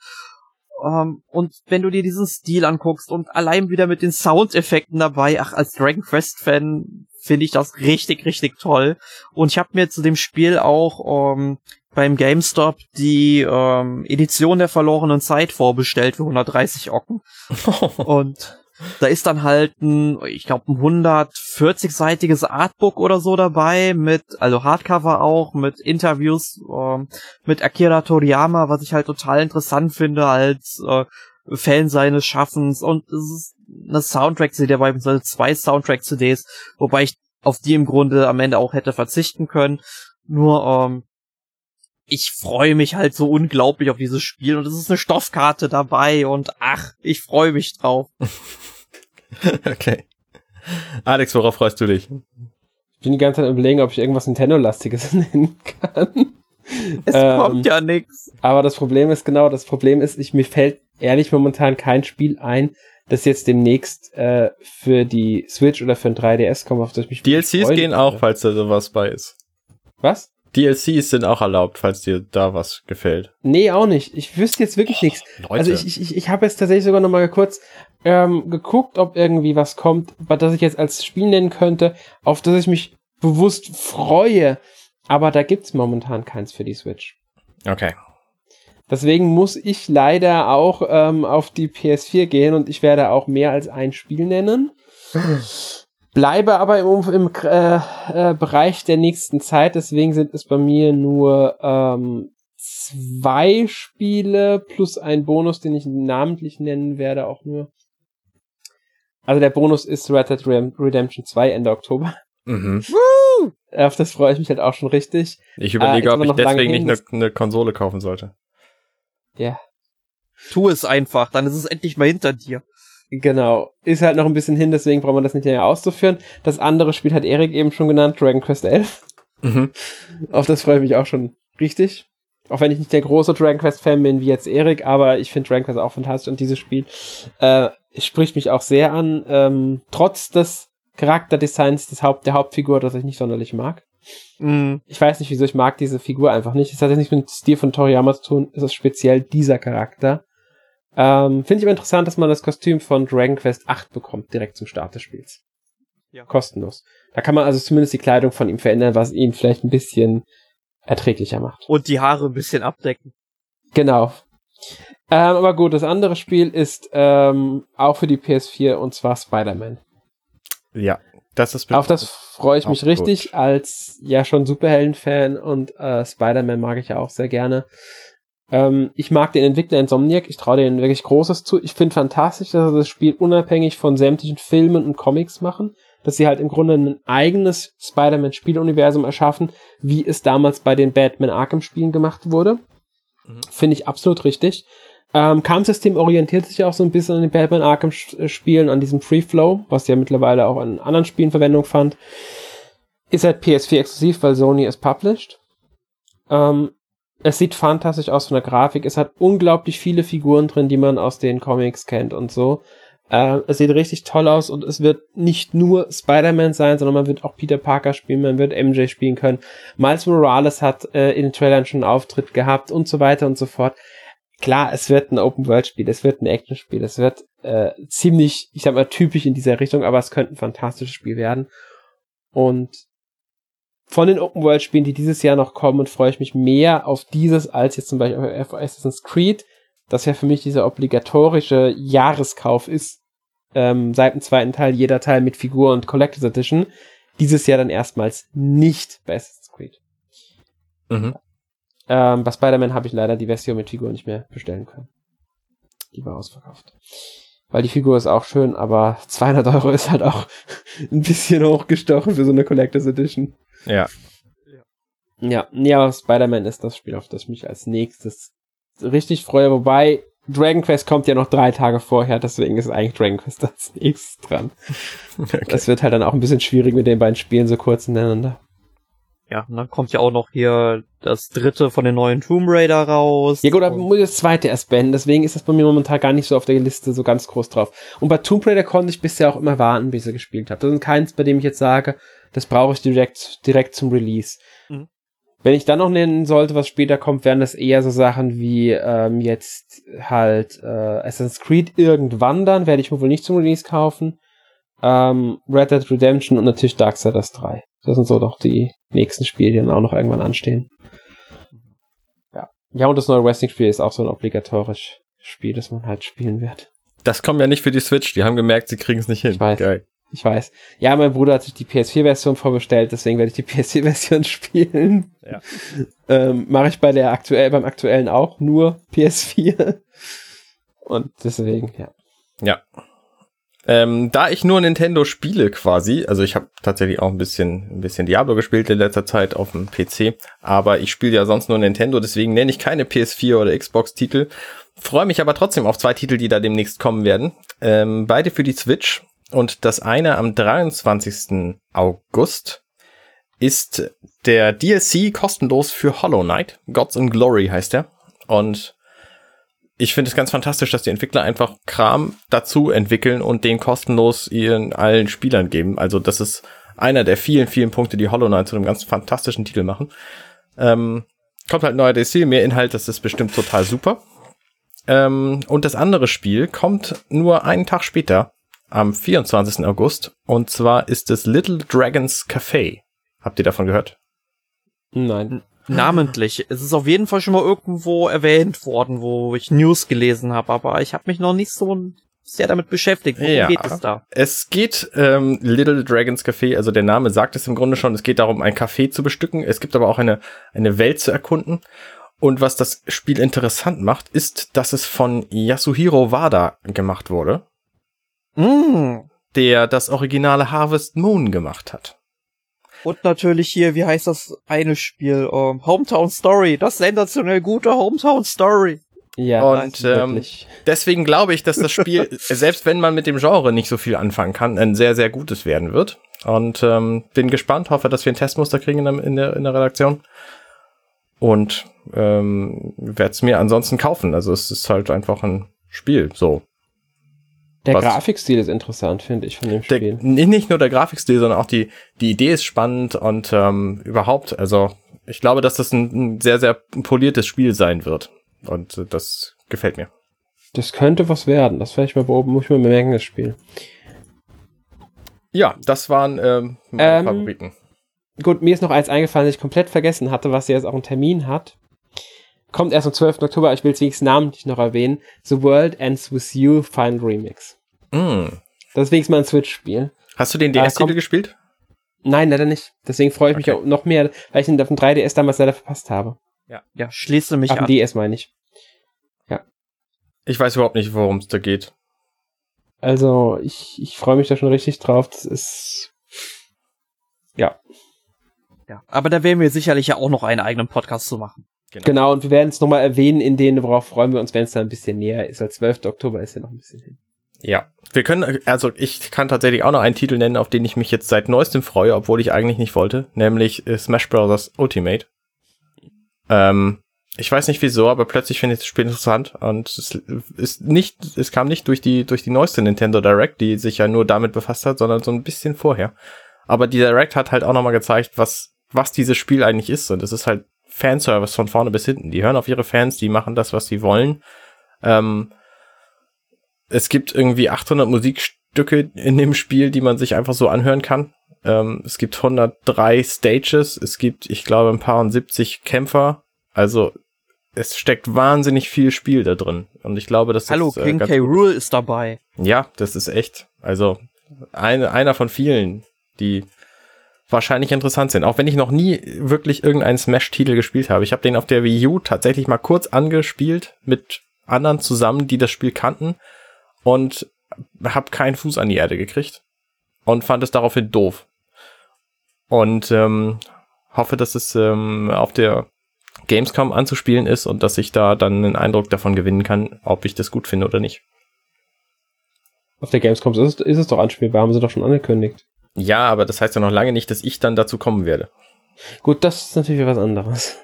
Ähm, und wenn du dir diesen Stil anguckst und allein wieder mit den Soundeffekten dabei, ach, als Dragon Quest-Fan finde ich das richtig, richtig toll. Und ich habe mir zu dem Spiel auch ähm, beim GameStop die ähm, Edition der verlorenen Zeit vorbestellt für 130 Ocken. *laughs* Und da ist dann halt ein, ich glaube, ein 140-seitiges Artbook oder so dabei, mit, also Hardcover auch, mit Interviews ähm, mit Akira Toriyama, was ich halt total interessant finde als äh, Fan seines Schaffens. Und es ist eine Soundtrack-CD dabei, beziehungsweise zwei Soundtrack-CDs, wobei ich auf die im Grunde am Ende auch hätte verzichten können. Nur, ähm, ich freue mich halt so unglaublich auf dieses Spiel und es ist eine Stoffkarte dabei und ach, ich freue mich drauf. *laughs* okay. Alex, worauf freust du dich? Ich bin die ganze Zeit am überlegen, ob ich irgendwas Nintendo-lastiges *laughs* nennen kann. Es Ähm, kommt ja nix. Aber das Problem ist genau, das Problem ist, ich, mir fällt ehrlich momentan kein Spiel ein, das jetzt demnächst äh, für die Switch oder für ein 3DS kommt, auf das ich mich DLCs gehen würde. auch, falls da sowas bei ist. Was? DLCs sind auch erlaubt, falls dir da was gefällt. Nee, auch nicht. Ich wüsste jetzt wirklich nichts. Leute. Also ich, ich, ich, ich habe jetzt tatsächlich sogar noch mal kurz ähm, geguckt, ob irgendwie was kommt, was das ich jetzt als Spiel nennen könnte, auf das ich mich bewusst freue. Aber da gibt's momentan keins für die Switch. okay. Deswegen muss ich leider auch ähm, auf die PS4 gehen und ich werde auch mehr als ein Spiel nennen. *laughs* Bleibe aber im, im äh, äh, Bereich der nächsten Zeit, deswegen sind es bei mir nur ähm, zwei Spiele plus ein Bonus, den ich namentlich nennen werde, auch nur. Also der Bonus ist Red Dead Redemption 2 Ende Oktober. Mhm. Auf das freue ich mich halt auch schon richtig. Ich überlege, Äh, ob ich deswegen hin, nicht eine, eine Konsole kaufen sollte. Ja, Tu es einfach, dann ist es endlich mal hinter dir. Genau. Ist halt noch ein bisschen hin, deswegen braucht man das nicht länger auszuführen. Das andere Spiel hat Erik eben schon genannt, Dragon Quest 11. Mhm. Auf das freue ich mich auch schon richtig. Auch wenn ich nicht der große Dragon Quest Fan bin wie jetzt Erik, aber ich finde Dragon Quest auch fantastisch und dieses Spiel äh, spricht mich auch sehr an, ähm, trotz des Charakterdesigns des Haupt der Hauptfigur, das ich nicht sonderlich mag. Mhm. Ich weiß nicht, wieso ich mag diese Figur einfach nicht. Es hat jetzt nichts mit dem Stil von Toriyama zu tun, es ist speziell dieser Charakter. Ähm, finde ich aber interessant, dass man das Kostüm von Dragon Quest 8 bekommt, direkt zum Start des Spiels. Ja. Kostenlos. Da kann man also zumindest die Kleidung von ihm verändern, was ihn vielleicht ein bisschen erträglicher macht. Und die Haare ein bisschen abdecken. Genau. Ähm, aber gut, das andere Spiel ist ähm, auch für die PS4 und zwar Spider-Man. Ja, das ist Auf das freue ich mich richtig als ja schon Superhelden-Fan und äh, Spider-Man mag ich ja auch sehr gerne. Ähm, ich mag den Entwickler Insomniac, ich traue denen wirklich Großes zu. Ich finde fantastisch, dass sie das Spiel unabhängig von sämtlichen Filmen und Comics machen, dass sie halt im Grunde ein eigenes Spider-Man-Spieluniversum erschaffen, wie es damals bei den Batman Arkham-Spielen gemacht wurde. Mhm. Finde ich absolut richtig. Ähm, Kampfsystem orientiert sich ja auch so ein bisschen an den Batman Arkham-Spielen, an diesem Free Flow, was ja mittlerweile auch an anderen Spielen Verwendung fand. Ist halt PS4 exklusiv, weil Sony es published. Ähm, es sieht fantastisch aus von der Grafik. Es hat unglaublich viele Figuren drin, die man aus den Comics kennt und so. Äh, es sieht richtig toll aus und es wird nicht nur Spider-Man sein, sondern man wird auch Peter Parker spielen, man wird MJ spielen können. Miles Morales hat äh, in den Trailern schon einen Auftritt gehabt und so weiter und so fort. Klar, es wird ein Open-World-Spiel, es wird ein Action-Spiel, es wird äh, ziemlich, ich sag mal, typisch in dieser Richtung, aber es könnte ein fantastisches Spiel werden. Und von den Open-World-Spielen, die dieses Jahr noch kommen, freue ich mich mehr auf dieses als jetzt zum Beispiel auf Assassin's Creed, das ja für mich dieser obligatorische Jahreskauf ist, ähm, seit dem zweiten Teil, jeder Teil mit Figur und Collector's Edition. Dieses Jahr dann erstmals nicht bei Assassin's Creed. Mhm. Ähm, bei Spider-Man habe ich leider die Version mit Figur nicht mehr bestellen können. Die war ausverkauft. Weil die Figur ist auch schön, aber 200 Euro ist halt auch *laughs* ein bisschen hochgestochen für so eine Collector's Edition. Ja. Ja, ja, Spider-Man ist das Spiel, auf das ich mich als nächstes richtig freue. Wobei Dragon Quest kommt ja noch drei Tage vorher, deswegen ist eigentlich Dragon Quest *laughs* als nächstes dran. *laughs* Okay. Das wird halt dann auch ein bisschen schwierig mit den beiden Spielen so kurz ineinander. Ja, und dann kommt ja auch noch hier das dritte von den neuen Tomb Raider raus. Ja gut, aber muss ich das zweite erst beenden, deswegen ist das bei mir momentan gar nicht so auf der Liste so ganz groß drauf. Und bei Tomb Raider konnte ich bisher auch immer warten, bis ich gespielt habe. Das ist keins, bei dem ich jetzt sage, das brauche ich direkt, direkt zum Release. Mhm. Wenn ich dann noch nennen sollte, was später kommt, wären das eher so Sachen wie ähm, jetzt halt äh, Assassin's Creed irgendwann dann, werde ich mir wohl nicht zum Release kaufen. Ähm, Red Dead Redemption und natürlich Darksiders 3. Das sind so doch die nächsten Spiele, die dann auch noch irgendwann anstehen. Ja. Ja, und das neue Wrestling-Spiel ist auch so ein obligatorisch Spiel, das man halt spielen wird. Das kommt ja nicht für die Switch. Die haben gemerkt, sie kriegen es nicht hin. Ich weiß. Geil. Ich weiß. Ja, mein Bruder hat sich die PS4-Version vorbestellt, deswegen werde ich die *laughs* PS4-Version spielen. Ja. *laughs* ähm, Mache ich bei der aktuell, beim aktuellen auch nur PS4. Und deswegen, ja. Ja. Ähm, da ich nur Nintendo spiele quasi, also ich habe tatsächlich auch ein bisschen, ein bisschen Diablo gespielt in letzter Zeit auf dem PC, aber ich spiele ja sonst nur Nintendo, deswegen nenne ich keine PS4 oder Xbox-Titel. Freue mich aber trotzdem auf zwei Titel, die da demnächst kommen werden. Ähm, beide für die Switch und das eine am 23. August ist der DLC kostenlos für Hollow Knight. Gods in Glory heißt er. Und ich finde es ganz fantastisch, dass die Entwickler einfach Kram dazu entwickeln und den kostenlos ihren allen Spielern geben. Also das ist einer der vielen, vielen Punkte, die Hollow Knight zu einem ganz fantastischen Titel machen. Ähm, kommt halt neuer DLC, mehr Inhalt, das ist bestimmt total super. Ähm, und das andere Spiel kommt nur einen Tag später, am 24. August. Und zwar ist es Little Dragons Café. Habt ihr davon gehört? Nein. Namentlich. Es ist auf jeden Fall schon mal irgendwo erwähnt worden, wo ich News gelesen habe, aber ich habe mich noch nicht so sehr damit beschäftigt. Worum Ja. geht es da? Es geht ähm, Little Dragons Café, also der Name sagt es im Grunde schon, es geht darum, ein Café zu bestücken. Es gibt aber auch eine, eine Welt zu erkunden. Und was das Spiel interessant macht, ist, dass es von Yasuhiro Wada gemacht wurde, Mm. der das originale Harvest Moon gemacht hat. Und natürlich hier, wie heißt das eine Spiel? Ähm, Hometown Story, das sensationell gute Hometown Story. Ja, Und, ähm. Deswegen glaube ich, dass das Spiel, *laughs* selbst wenn man mit dem Genre nicht so viel anfangen kann, ein sehr, sehr gutes werden wird. Und ähm, bin gespannt, hoffe, dass wir ein Testmuster kriegen in der, in der, in der Redaktion. Und ähm, werde es mir ansonsten kaufen. Also es ist halt einfach ein Spiel. So. Der was- Grafikstil ist interessant, finde ich, von dem Der, Spiel. nicht nicht nur der Grafikstil, sondern auch die, die Idee ist spannend und ähm, überhaupt, also ich glaube, dass das ein, ein sehr, sehr poliertes Spiel sein wird. Und äh, das gefällt mir. Das könnte was werden. Das vielleicht mal beobachten, muss ich mal bemerken, das Spiel. Ja, das waren ähm, meine Ähm, Favoriten. Gut, mir ist noch eins eingefallen, das ich komplett vergessen hatte, was jetzt auch einen Termin hat. Kommt erst am 12. Oktober, ich will es wenigstens namentlich noch erwähnen. The World Ends With You Final Remix. Mm. Das ist wenigstens mal ein Switch-Spiel. Hast du den Äh, DS-Titel gespielt? Nein, leider nicht. Deswegen freue ich mich Okay. auch noch mehr, weil ich ihn auf dem 3DS damals leider verpasst habe. Ja, schließe mich Auf dem an. DS meine ich. Ich weiß überhaupt nicht, worum es da geht. Also, ich, ich freue mich da schon richtig drauf. Das ist. Ja, Ja. Aber da werden wir sicherlich ja auch noch einen eigenen Podcast zu machen. Genau. Und wir werden es nochmal erwähnen, in denen, worauf freuen wir uns, wenn es dann ein bisschen näher ist. Weil 12. Oktober ist ja noch ein bisschen hin. Ja. Wir können, also ich kann tatsächlich auch noch einen Titel nennen, auf den ich mich jetzt seit neuestem freue, obwohl ich eigentlich nicht wollte, nämlich äh, Smash Bros. Ultimate. Ähm, ich weiß nicht wieso, aber plötzlich finde ich das Spiel interessant und es ist nicht, es kam nicht durch die, durch die neueste Nintendo Direct, die sich ja nur damit befasst hat, sondern so ein bisschen vorher. Aber die Direct hat halt auch nochmal gezeigt, was, was dieses Spiel eigentlich ist und es ist halt Fanservice von vorne bis hinten. Die hören auf ihre Fans, die machen das, was sie wollen. Ähm, es gibt irgendwie 800 Musikstücke in dem Spiel, die man sich einfach so anhören kann. Ähm, es gibt 103 Stages, es gibt, ich glaube, ein paar und 70 Kämpfer. Also es steckt wahnsinnig viel Spiel da drin. Und ich glaube, dass das Hallo, äh, King K. Rule ist dabei. ja, das ist echt. Also eine, einer von vielen, die wahrscheinlich interessant sind. Auch wenn ich noch nie wirklich irgendeinen Smash-Titel gespielt habe. Ich habe den auf der Wii U tatsächlich mal kurz angespielt mit anderen zusammen, die das Spiel kannten und habe keinen Fuß an die Erde gekriegt und fand es daraufhin doof. Und ähm, hoffe, dass es ähm, auf der Gamescom anzuspielen ist und dass ich da dann einen Eindruck davon gewinnen kann, ob ich das gut finde oder nicht. Auf der Gamescom ist, es- ist es doch anspielbar, haben sie doch schon angekündigt. Ja, aber das heißt ja noch lange nicht, dass ich dann dazu kommen werde. Gut, das ist natürlich was anderes.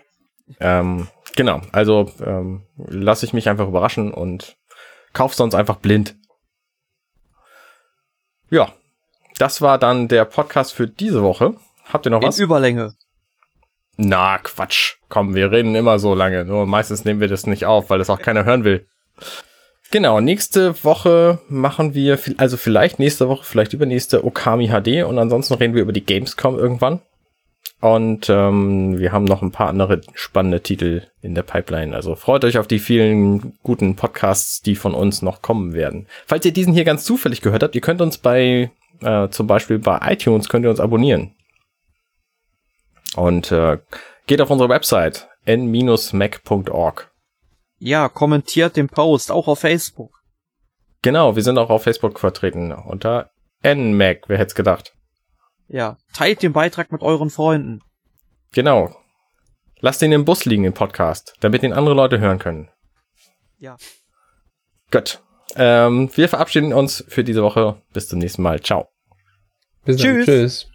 Ähm, genau, also ähm, lasse ich mich einfach überraschen und kauf sonst einfach blind. Ja, das war dann der Podcast für diese Woche. Habt ihr noch In was? Überlänge. Na, Quatsch. Komm, wir reden immer so lange. Nur meistens nehmen wir das nicht auf, weil das auch keiner hören will. Genau, nächste Woche machen wir, also vielleicht nächste Woche, vielleicht übernächste Okami HD und ansonsten reden wir über die Gamescom irgendwann. Und ähm, wir haben noch ein paar andere spannende Titel in der Pipeline. Also freut euch auf die vielen guten Podcasts, die von uns noch kommen werden. Falls ihr diesen hier ganz zufällig gehört habt, ihr könnt uns bei, äh, zum Beispiel bei iTunes, könnt ihr uns abonnieren. Und äh, geht auf unsere Website n-mac.org. Ja, kommentiert den Post, auch auf Facebook. Genau, wir sind auch auf Facebook vertreten unter nmac, wer hätte es gedacht. Ja, teilt den Beitrag mit euren Freunden. Genau. Lasst den im Bus liegen, den Podcast, damit ihn andere Leute hören können. Ja. Gut. Ähm, wir verabschieden uns für diese Woche. Bis zum nächsten Mal. Ciao. Bis dann. Tschüss. Tschüss.